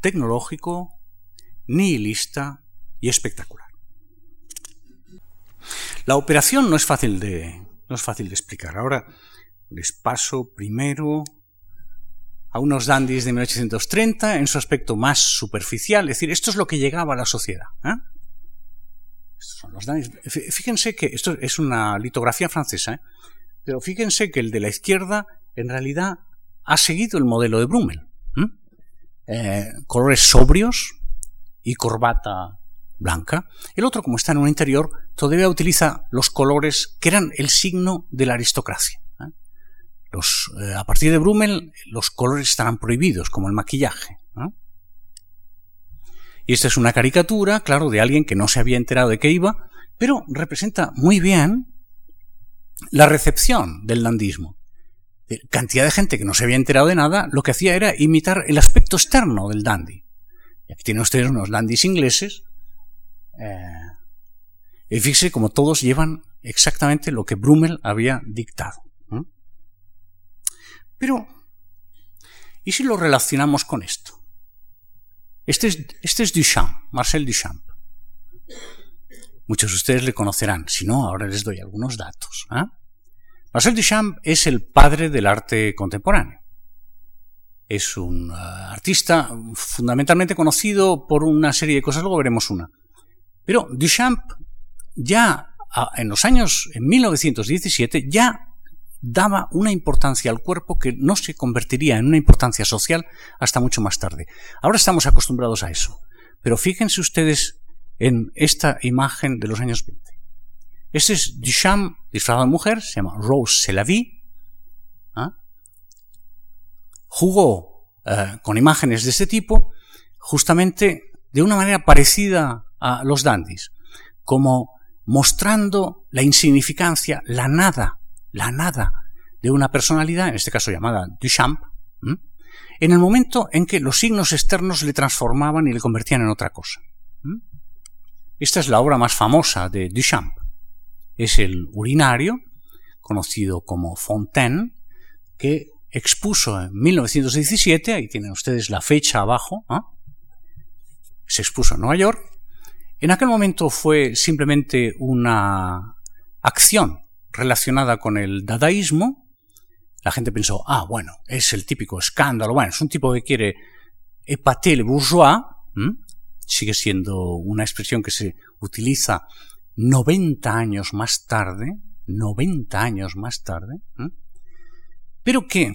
tecnológico, nihilista y espectacular. La operación no es fácil de, no es fácil de explicar. Ahora les paso primero a unos dandies de 1830 en su aspecto más superficial, es decir, esto es lo que llegaba a la sociedad. ¿eh? Fíjense que esto es una litografía francesa, ¿eh? pero fíjense que el de la izquierda en realidad ha seguido el modelo de Brummel. Eh, colores sobrios y corbata blanca. El otro, como está en un interior, todavía utiliza los colores que eran el signo de la aristocracia. Eh, a partir de Brummel, los colores estarán prohibidos, como el maquillaje. Y esta es una caricatura, claro, de alguien que no se había enterado de qué iba, pero representa muy bien la recepción del landismo. Cantidad de gente que no se había enterado de nada, lo que hacía era imitar el aspecto externo del dandy. Y aquí tienen ustedes unos dandys ingleses. Eh, y fíjese como todos llevan exactamente lo que Brummel había dictado. Pero, ¿y si lo relacionamos con esto? Este es, este es Duchamp, Marcel Duchamp. Muchos de ustedes le conocerán, si no, ahora les doy algunos datos. ¿ah? Marcel Duchamp es el padre del arte contemporáneo. Es un uh, artista fundamentalmente conocido por una serie de cosas, luego veremos una. Pero Duchamp ya en los años, en 1917, ya daba una importancia al cuerpo que no se convertiría en una importancia social hasta mucho más tarde. Ahora estamos acostumbrados a eso. Pero fíjense ustedes en esta imagen de los años 20. Este es Duchamp disfrazado de mujer, se llama Rose Selavie. ¿ah? Jugó eh, con imágenes de este tipo justamente de una manera parecida a los dandies, como mostrando la insignificancia, la nada la nada de una personalidad, en este caso llamada Duchamp, en el momento en que los signos externos le transformaban y le convertían en otra cosa. Esta es la obra más famosa de Duchamp. Es el urinario, conocido como Fontaine, que expuso en 1917, ahí tienen ustedes la fecha abajo, se expuso en Nueva York. En aquel momento fue simplemente una acción relacionada con el dadaísmo, la gente pensó, ah, bueno, es el típico escándalo, bueno, es un tipo que quiere épater le bourgeois, sigue siendo una expresión que se utiliza 90 años más tarde, 90 años más tarde, pero que,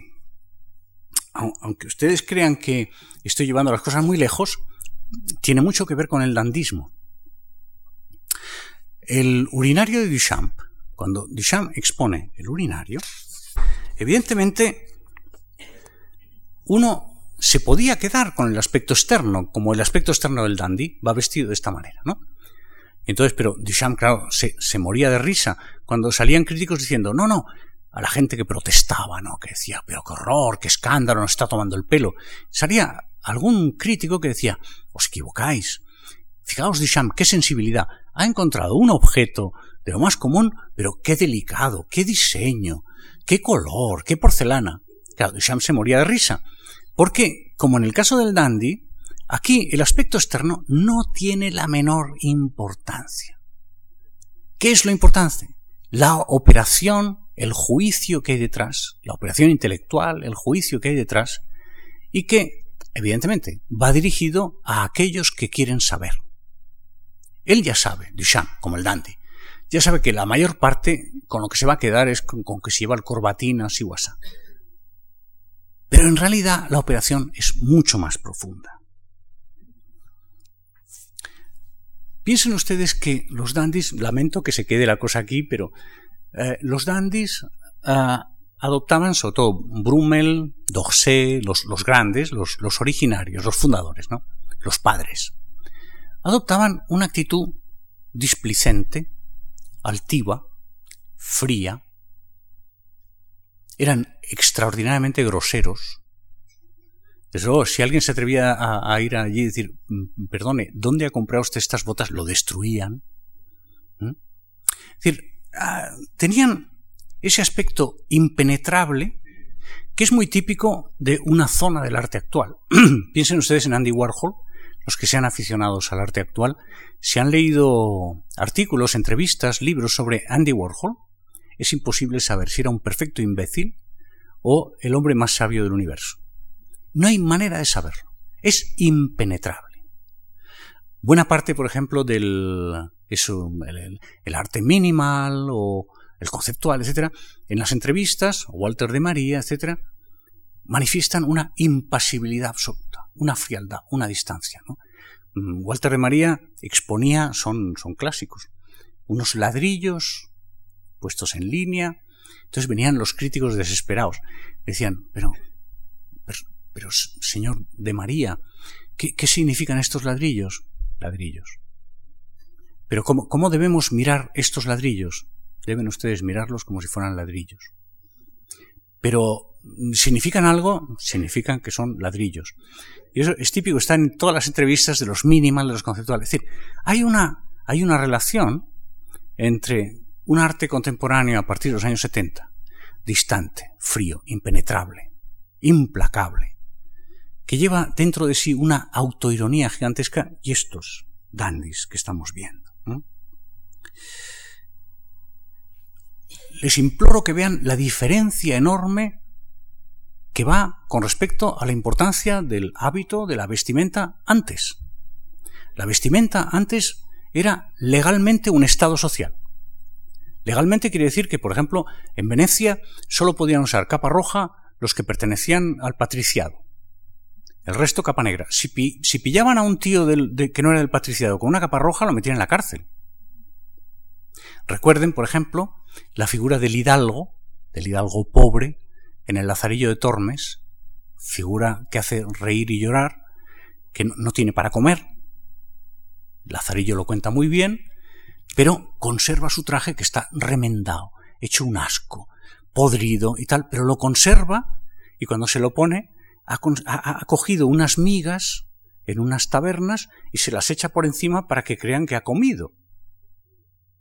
aunque ustedes crean que estoy llevando las cosas muy lejos, tiene mucho que ver con el dandismo. El urinario de Duchamp cuando Duchamp expone el urinario, evidentemente uno se podía quedar con el aspecto externo, como el aspecto externo del dandy, va vestido de esta manera, ¿no? Entonces, pero Duchamp, claro, se, moría de risa cuando salían críticos diciendo, no, no, a la gente que protestaba, ¿no? Que decía, pero qué horror, qué escándalo, nos está tomando el pelo. Salía algún crítico que decía, os equivocáis. Fijaos, Duchamp, qué sensibilidad. Ha encontrado un objeto lo más común, pero qué delicado, qué diseño, qué color, qué porcelana. Claro, Duchamp se moría de risa. Porque, como en el caso del dandy, Aquí el aspecto externo no tiene la menor importancia. ¿Qué es lo importante? La operación, el juicio que hay detrás, la operación intelectual, el juicio que hay detrás, y que, evidentemente, va dirigido a aquellos que quieren saber. Él ya sabe, Duchamp, como el dandy, ya sabe que la mayor parte con lo que se va a quedar es con, que se lleva el corbatín así Pero en realidad la operación es mucho más profunda. Piensen ustedes que los dandies, lamento que se quede la cosa aquí, pero eh, los dandies eh, adoptaban, sobre todo Brummel, Dorset, los, los grandes, los, los, originarios, los fundadores, ¿no? los padres, adoptaban una actitud displicente, altiva, fría, eran extraordinariamente groseros, desde luego, si alguien se atrevía a, ir allí y decir, mm, perdone, ¿dónde ha comprado usted estas botas? Lo destruían. Es decir, ah, tenían ese aspecto impenetrable que es muy típico de una zona del arte actual. Piensen ustedes en Andy Warhol, los que sean aficionados al arte actual, si han leído artículos, entrevistas, libros sobre Andy Warhol, es imposible saber si era un perfecto imbécil o el hombre más sabio del universo. No hay manera de saberlo. Es impenetrable. Buena parte, por ejemplo, del el, arte minimal o el conceptual, etcétera, en las entrevistas, Walter de María, etcétera, manifiestan una impasibilidad absoluta, una frialdad, una distancia. Mm, Walter de María exponía, son, son clásicos, unos ladrillos puestos en línea. Entonces venían los críticos desesperados. Decían, pero pero, señor de María, ¿qué, significan estos ladrillos? Ladrillos. Pero ¿cómo, ¿cómo debemos mirar estos ladrillos? Deben ustedes mirarlos como si fueran ladrillos. Pero significan algo, significan que son ladrillos. Y eso es típico, está en todas las entrevistas de los minimal, de los conceptuales. Es decir, hay una, hay una relación entre un arte contemporáneo a partir de los años 70, distante, frío, impenetrable, implacable, que lleva dentro de sí una autoironía gigantesca y estos dandis que estamos viendo. Les imploro que vean la diferencia enorme que va con respecto a la importancia del hábito de la vestimenta antes. La vestimenta antes era legalmente un estado social. Legalmente quiere decir que, por ejemplo, en Venecia solo podían usar capa roja los que pertenecían al patriciado. El resto capa negra. Si, pillaban a un tío que no era del patriciado con una capa roja, lo metían en la cárcel. Recuerden, por ejemplo, la figura del hidalgo, del hidalgo pobre, en el Lazarillo de Tormes, figura que hace reír y llorar, que no, tiene para comer. Lazarillo lo cuenta muy bien, pero conserva su traje que está remendado, hecho un asco, podrido y tal, pero lo conserva y cuando se lo pone ha, cogido unas migas en unas tabernas y se las echa por encima para que crean que ha comido.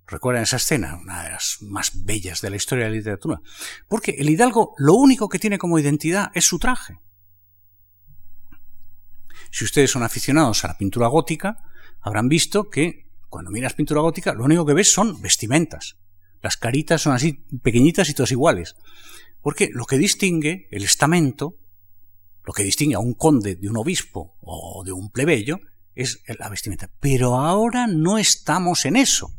Recuerden esa escena, una de las más bellas de la historia de la literatura. Porque el hidalgo lo único que tiene como identidad es su traje. Si ustedes son aficionados a la pintura gótica, habrán visto que cuando miras pintura gótica lo único que ves son vestimentas. Las caritas son así pequeñitas y todas iguales. Porque lo que distingue el estamento lo que distingue a un conde de un obispo o de un plebeyo es la vestimenta. Pero ahora no estamos en eso.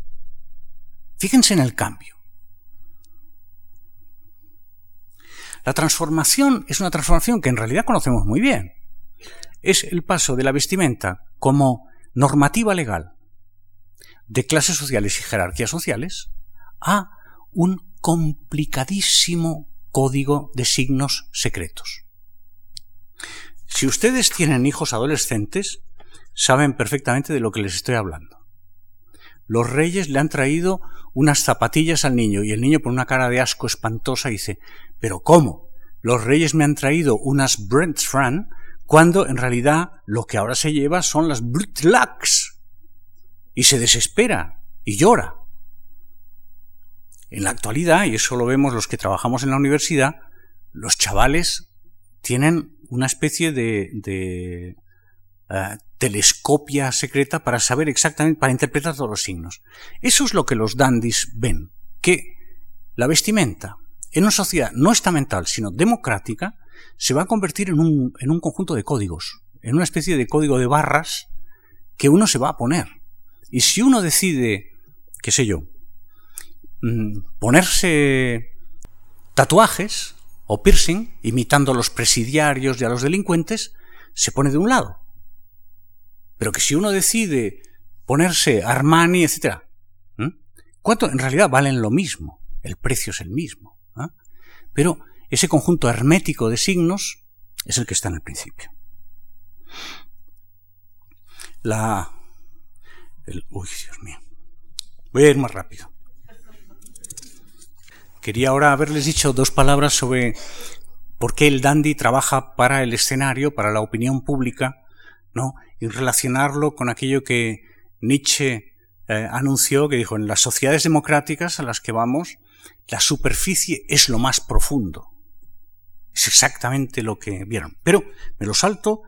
Fíjense en el cambio. La transformación es una transformación que en realidad conocemos muy bien. Es el paso de la vestimenta como normativa legal de clases sociales y jerarquías sociales a un complicadísimo código de signos secretos. Si ustedes tienen hijos adolescentes, saben perfectamente de lo que les estoy hablando. Los reyes le han traído unas zapatillas al niño y el niño con una cara de asco espantosa dice, pero ¿cómo? Los reyes me han traído unas Brent Fran cuando en realidad lo que ahora se lleva son las Lux. Y se desespera y llora. En la actualidad, y eso lo vemos los que trabajamos en la universidad, los chavales tienen una especie de, de eh, telescopia secreta para saber exactamente, para interpretar todos los signos. Eso es lo que los dandies ven, que la vestimenta en una sociedad no estamental, sino democrática, se va a convertir en un, en un conjunto de códigos, en una especie de código de barras que uno se va a poner. Y si uno decide, qué sé yo, mm, ponerse tatuajes o piercing, imitando a los presidiarios y a los delincuentes, se pone de un lado. Pero que si uno decide ponerse Armani, etc., ¿cuánto en realidad valen lo mismo? El precio es el mismo. Pero ese conjunto hermético de signos es el que está en el principio. La. uy, Dios mío. Voy a ir más rápido. Quería ahora haberles dicho dos palabras sobre por qué el dandy trabaja para el escenario, para la opinión pública, ¿no? Y relacionarlo con aquello que Nietzsche eh, anunció, que dijo, en las sociedades democráticas a las que vamos, la superficie es lo más profundo. Es exactamente lo que vieron. Pero me lo salto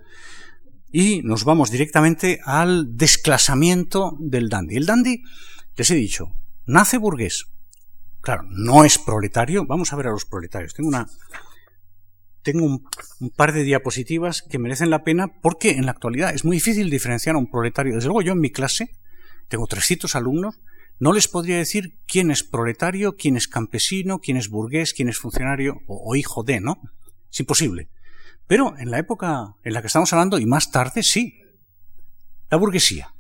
y nos vamos directamente al desclasamiento del dandy. El dandy, les he dicho, nace burgués, Claro, no es proletario. Vamos a ver a los proletarios. Tengo una. Tengo un, par de diapositivas que merecen la pena porque en la actualidad es muy difícil diferenciar a un proletario. Desde luego, yo en mi clase tengo 300 alumnos. No les podría decir quién es proletario, quién es campesino, quién es burgués, quién es funcionario o, hijo de, ¿no? Es imposible. Pero en la época en la que estamos hablando, y más tarde, sí. La burguesía.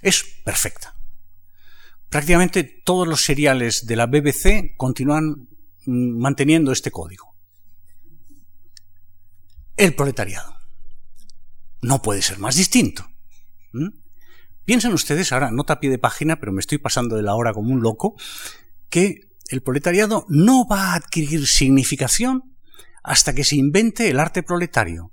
Es perfecta prácticamente todos los seriales de la BBC continúan manteniendo este código. El proletariado. No puede ser más distinto. Piensen ustedes, ahora nota pie de página, pero me estoy pasando de la hora como un loco, que el proletariado no va a adquirir significación hasta que se invente el arte proletario,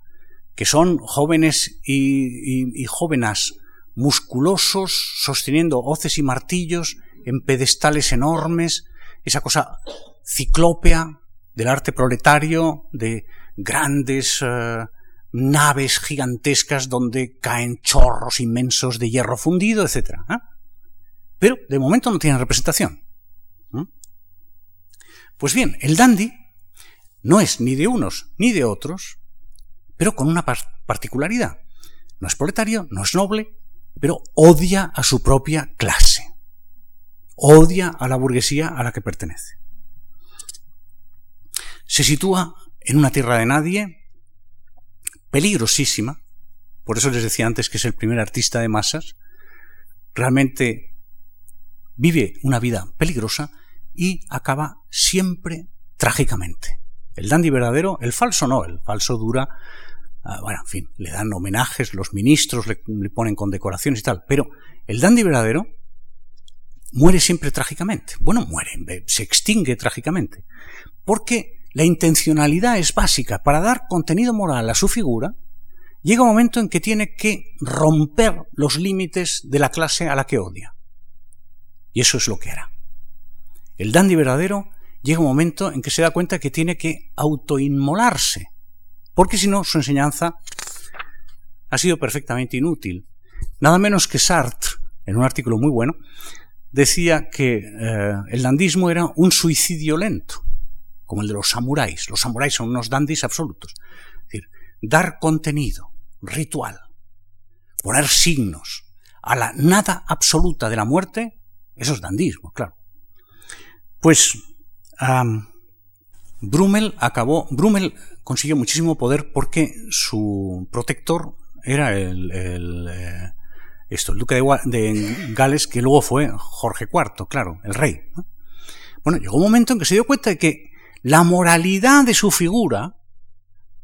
que son jóvenes y, y jóvenes musculosos, sosteniendo hoces y martillos en pedestales enormes, esa cosa ciclópea del arte proletario, de grandes eh, naves gigantescas donde caen chorros inmensos de hierro fundido, etc. ¿eh? Pero de momento no tiene representación. Pues bien, el dandy no es ni de unos ni de otros, pero con una particularidad. No es proletario, no es noble, pero odia a su propia clase, odia a la burguesía a la que pertenece. Se sitúa en una tierra de nadie, peligrosísima, por eso les decía antes que es el primer artista de masas, realmente vive una vida peligrosa y acaba siempre trágicamente. El dandy verdadero, el falso no, el falso dura Ah, bueno, en fin, le dan homenajes, los ministros le, ponen condecoraciones y tal, pero el dandy verdadero muere siempre trágicamente. Bueno, muere, se extingue trágicamente. Porque la intencionalidad es básica. Para dar contenido moral a su figura, llega un momento en que tiene que romper los límites de la clase a la que odia. Y eso es lo que hará. El dandy verdadero llega un momento en que se da cuenta que tiene que autoinmolarse porque si no, su enseñanza ha sido perfectamente inútil. Nada menos que Sartre, en un artículo muy bueno, decía que eh, el dandismo era un suicidio lento, como el de los samuráis. Los samuráis son unos dandis absolutos. Es decir, dar contenido, ritual, poner signos a la nada absoluta de la muerte, eso es dandismo, claro. Pues Brummel acabó, Brummel consiguió muchísimo poder porque su protector era el, eh, esto, el duque de, Gales, que luego fue Jorge IV, claro, el rey. Bueno, llegó un momento en que se dio cuenta de que la moralidad de su figura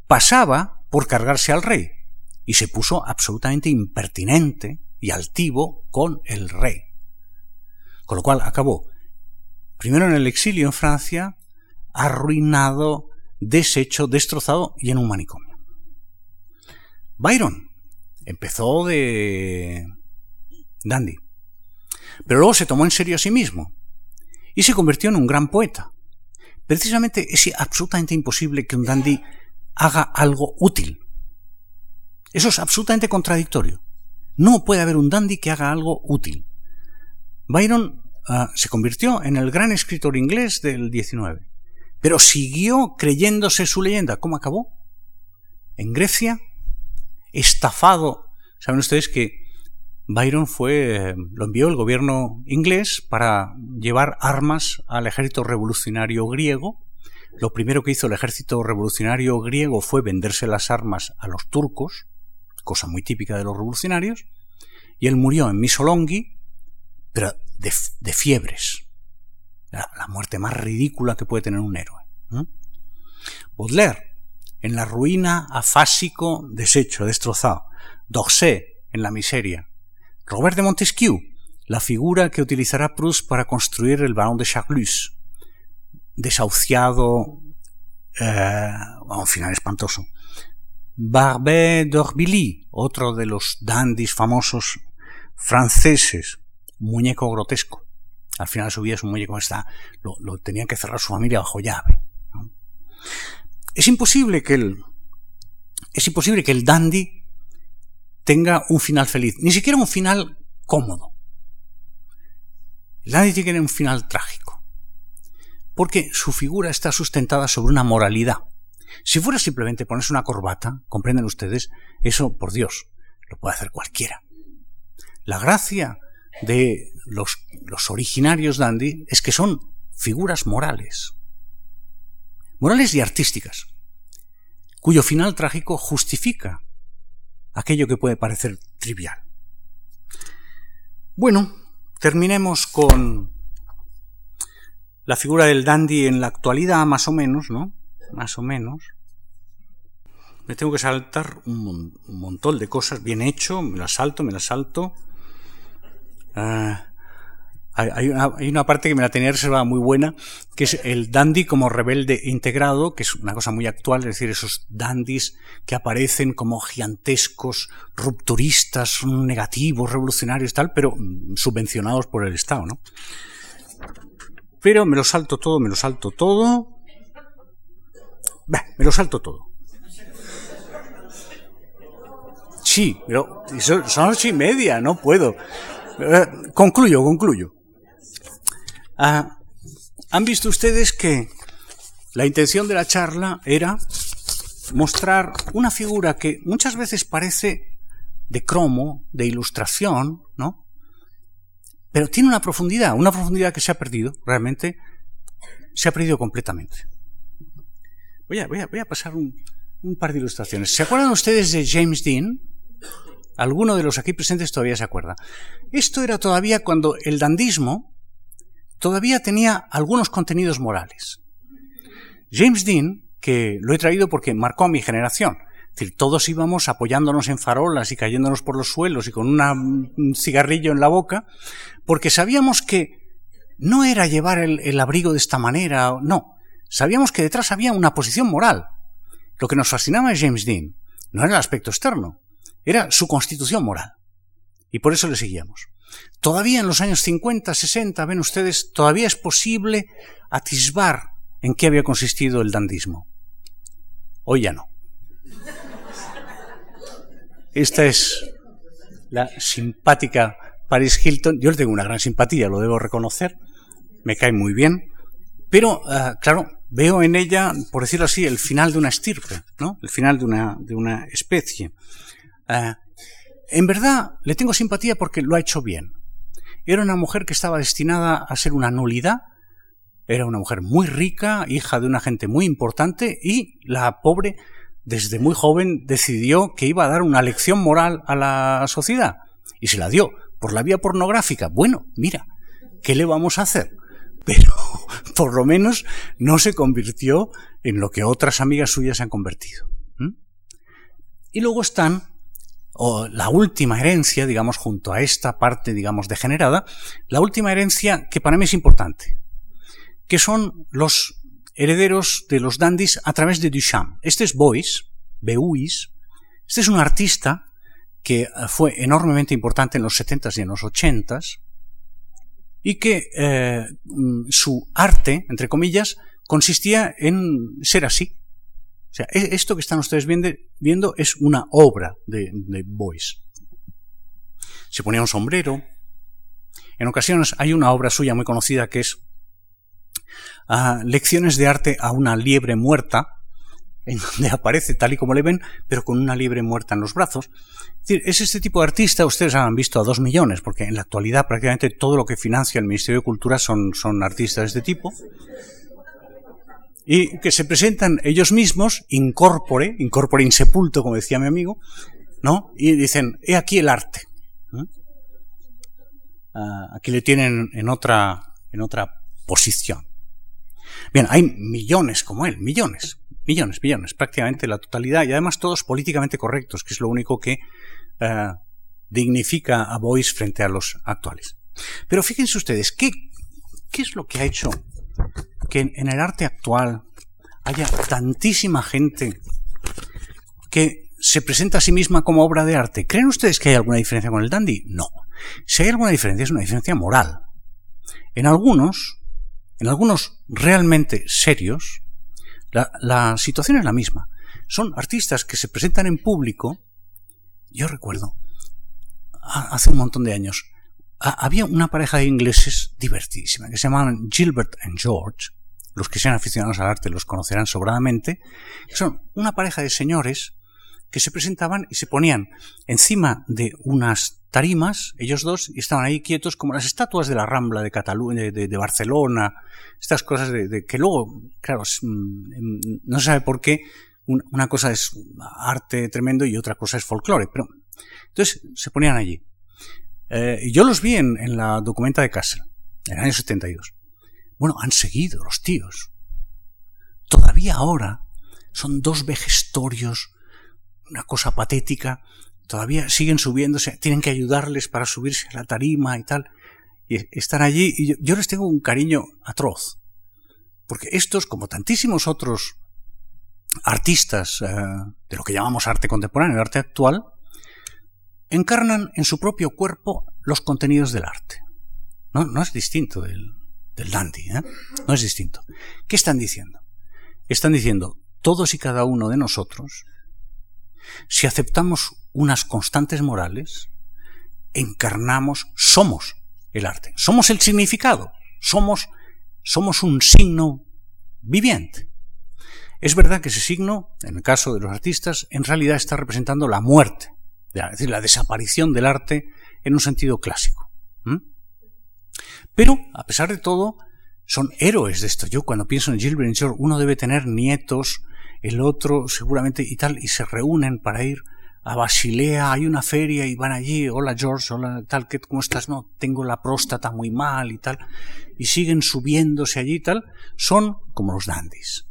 pasaba por cargarse al rey y se puso absolutamente impertinente y altivo con el rey. Con lo cual acabó primero en el exilio en Francia, arruinado, deshecho, destrozado y en un manicomio. Byron empezó de dandy, pero luego se tomó en serio a sí mismo y se convirtió en un gran poeta. Precisamente es absolutamente imposible que un dandy haga algo útil. Eso es absolutamente contradictorio. No puede haber un dandy que haga algo útil. Byron uh, se convirtió en el gran escritor inglés del XIX, pero siguió creyéndose su leyenda. ¿Cómo acabó? En Grecia, estafado. Saben ustedes que Byron fue, lo envió el gobierno inglés para llevar armas al ejército revolucionario griego. Lo primero que hizo el ejército revolucionario griego fue venderse las armas a los turcos, cosa muy típica de los revolucionarios, y él murió en Missolonghi, pero de, fiebres. La, muerte más ridícula que puede tener un héroe. Baudelaire, en la ruina, afásico, deshecho, destrozado. D'Orsay, en la miseria. Robert de Montesquieu, la figura que utilizará Proust para construir el barón de Charlus. Desahuciado, eh, un final espantoso. Barbet d'Orbilly, otro de los dandis famosos franceses, muñeco grotesco. Al final de su vida es un muñeco está, lo, lo tenían que cerrar su familia bajo llave. Es imposible que el, es imposible que el dandy tenga un final feliz, ni siquiera un final cómodo. Dandy tiene un final trágico, porque su figura está sustentada sobre una moralidad. Si fuera simplemente ponerse una corbata, comprenden ustedes, eso, por Dios, lo puede hacer cualquiera. La gracia de los, los originarios dandy es que son figuras morales. Morales y artísticas, cuyo final trágico justifica aquello que puede parecer trivial. Bueno, terminemos con la figura del dandy en la actualidad, más o menos, ¿no? Más o menos. Me tengo que saltar un, un montón de cosas bien hecho, me las salto, me las salto. Ah, hay, una, parte que me la tenía reservada muy buena, que es el dandy como rebelde integrado, que es una cosa muy actual, es decir, esos dandis que aparecen como gigantescos, rupturistas, negativos, revolucionarios, tal, pero subvencionados por el Estado, ¿no? Pero me lo salto todo, me lo salto todo. me lo salto todo. Sí, pero son, son ocho y media, no puedo. Eh, concluyo, concluyo. Ah, Han visto ustedes que la intención de la charla era mostrar una figura que muchas veces parece de cromo, de ilustración, ¿no? Pero tiene una profundidad, una profundidad que se ha perdido, realmente se ha perdido completamente. Voy a, voy a, pasar un par de ilustraciones. ¿Se acuerdan ustedes de James Dean? Alguno de los aquí presentes todavía se acuerda. Esto era todavía cuando el dandismo todavía tenía algunos contenidos morales. James Dean, que lo he traído porque marcó a mi generación, es decir, todos íbamos apoyándonos en farolas y cayéndonos por los suelos y con un cigarrillo en la boca, porque sabíamos que no era llevar el, el abrigo de esta manera, no, sabíamos que detrás había una posición moral. Lo que nos fascinaba de James Dean no era el aspecto externo, era su constitución moral. Y por eso le seguíamos. Todavía en los años 50, 60, ven ustedes, todavía es posible atisbar en qué había consistido el dandismo. Hoy ya no. Esta es la simpática Paris Hilton. Yo le tengo una gran simpatía, lo debo reconocer. Me cae muy bien. Pero, ah, claro, veo en ella, por decirlo así, el final de una estirpe, ¿no? El final de una, de una especie. Ah, en verdad, le tengo simpatía porque lo ha hecho bien. Era una mujer que estaba destinada a ser una nulidad, era una mujer muy rica, hija de una gente muy importante, y la pobre, desde muy joven, decidió que iba a dar una lección moral a la sociedad. Y se la dio por la vía pornográfica. Bueno, mira, ¿qué le vamos a hacer? Pero por lo menos no se convirtió en lo que otras amigas suyas se han convertido. Y luego están, o la última herencia, digamos, junto a esta parte, digamos, degenerada, la última herencia que para mí es importante, que son los herederos de los dandies a través de Duchamp. Este es Bois, Beuys, este es un artista que fue enormemente importante en los 70s y en los 80s, y que eh, mm, su arte, entre comillas, consistía en ser así. O sea, e-, esto que están ustedes viendo, es una obra de, Boyce. Se ponía un sombrero. En ocasiones hay una obra suya muy conocida que es ah, Lecciones de arte a una liebre muerta, en donde aparece tal y como le ven, pero con una liebre muerta en los brazos. Es, decir, es este tipo de artista, ustedes han visto a dos millones, porque en la actualidad prácticamente todo lo que financia el Ministerio de Cultura son, son artistas de este tipo. Y que se presentan ellos mismos, incorpore, incorpore insepulto, como decía mi amigo, ¿no? Y dicen, he aquí el arte. Ah, aquí le tienen en otra, en otra posición. Bien, hay millones como él, millones. Millones, millones, prácticamente la totalidad, y además todos políticamente correctos, que es lo único que eh, dignifica a Boyce frente a los actuales. Pero fíjense ustedes, ¿qué, qué es lo que ha hecho que en, el arte actual haya tantísima gente que se presenta a sí misma como obra de arte? ¿Creen ustedes que hay alguna diferencia con el dandy? No. Si hay alguna diferencia, es una diferencia moral. En algunos, en algunos realmente serios, la, situación es la misma. Son artistas que se presentan en público. Yo recuerdo, hace un montón de años, había una pareja de ingleses divertidísima que se llamaban Gilbert and George. Los que sean aficionados al arte los conocerán sobradamente. Son una pareja de señores que se presentaban y se ponían encima de unas tarimas, ellos dos, y estaban ahí quietos como las estatuas de la Rambla de Cataluña, de, Barcelona, estas cosas de, que luego, claro, mm, em, no se sabe por qué una cosa es arte tremendo y otra cosa es folclore, pero entonces se ponían allí. Eh, yo los vi en, en, la documenta de Kassel, en el año 72. Bueno, han seguido los tíos. Todavía ahora son dos vejestorios una cosa patética, todavía siguen subiéndose, tienen que ayudarles para subirse a la tarima y tal, y están allí, y yo, les tengo un cariño atroz, porque estos, como tantísimos otros artistas eh, de lo que llamamos arte contemporáneo, arte actual, encarnan en su propio cuerpo los contenidos del arte. No, no es distinto del, del dandy, ¿eh? no es distinto. ¿Qué están diciendo? Están diciendo, todos y cada uno de nosotros si aceptamos unas constantes morales, encarnamos, somos el arte, somos el significado, somos, somos un signo viviente. Es verdad que ese signo, en el caso de los artistas, en realidad está representando la muerte, es decir, la desaparición del arte en un sentido clásico. Pero, a pesar de todo, son héroes de esto. Yo cuando pienso en Gilbert George, uno debe tener nietos el otro seguramente y tal, y se reúnen para ir a Basilea, hay una feria y van allí, hola George, hola tal, ¿cómo estás? No, tengo la próstata muy mal y tal, y siguen subiéndose allí y tal, son como los dandies,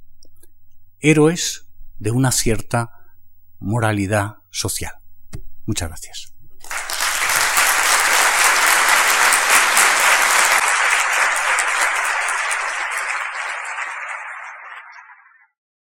héroes de una cierta moralidad social. Muchas gracias.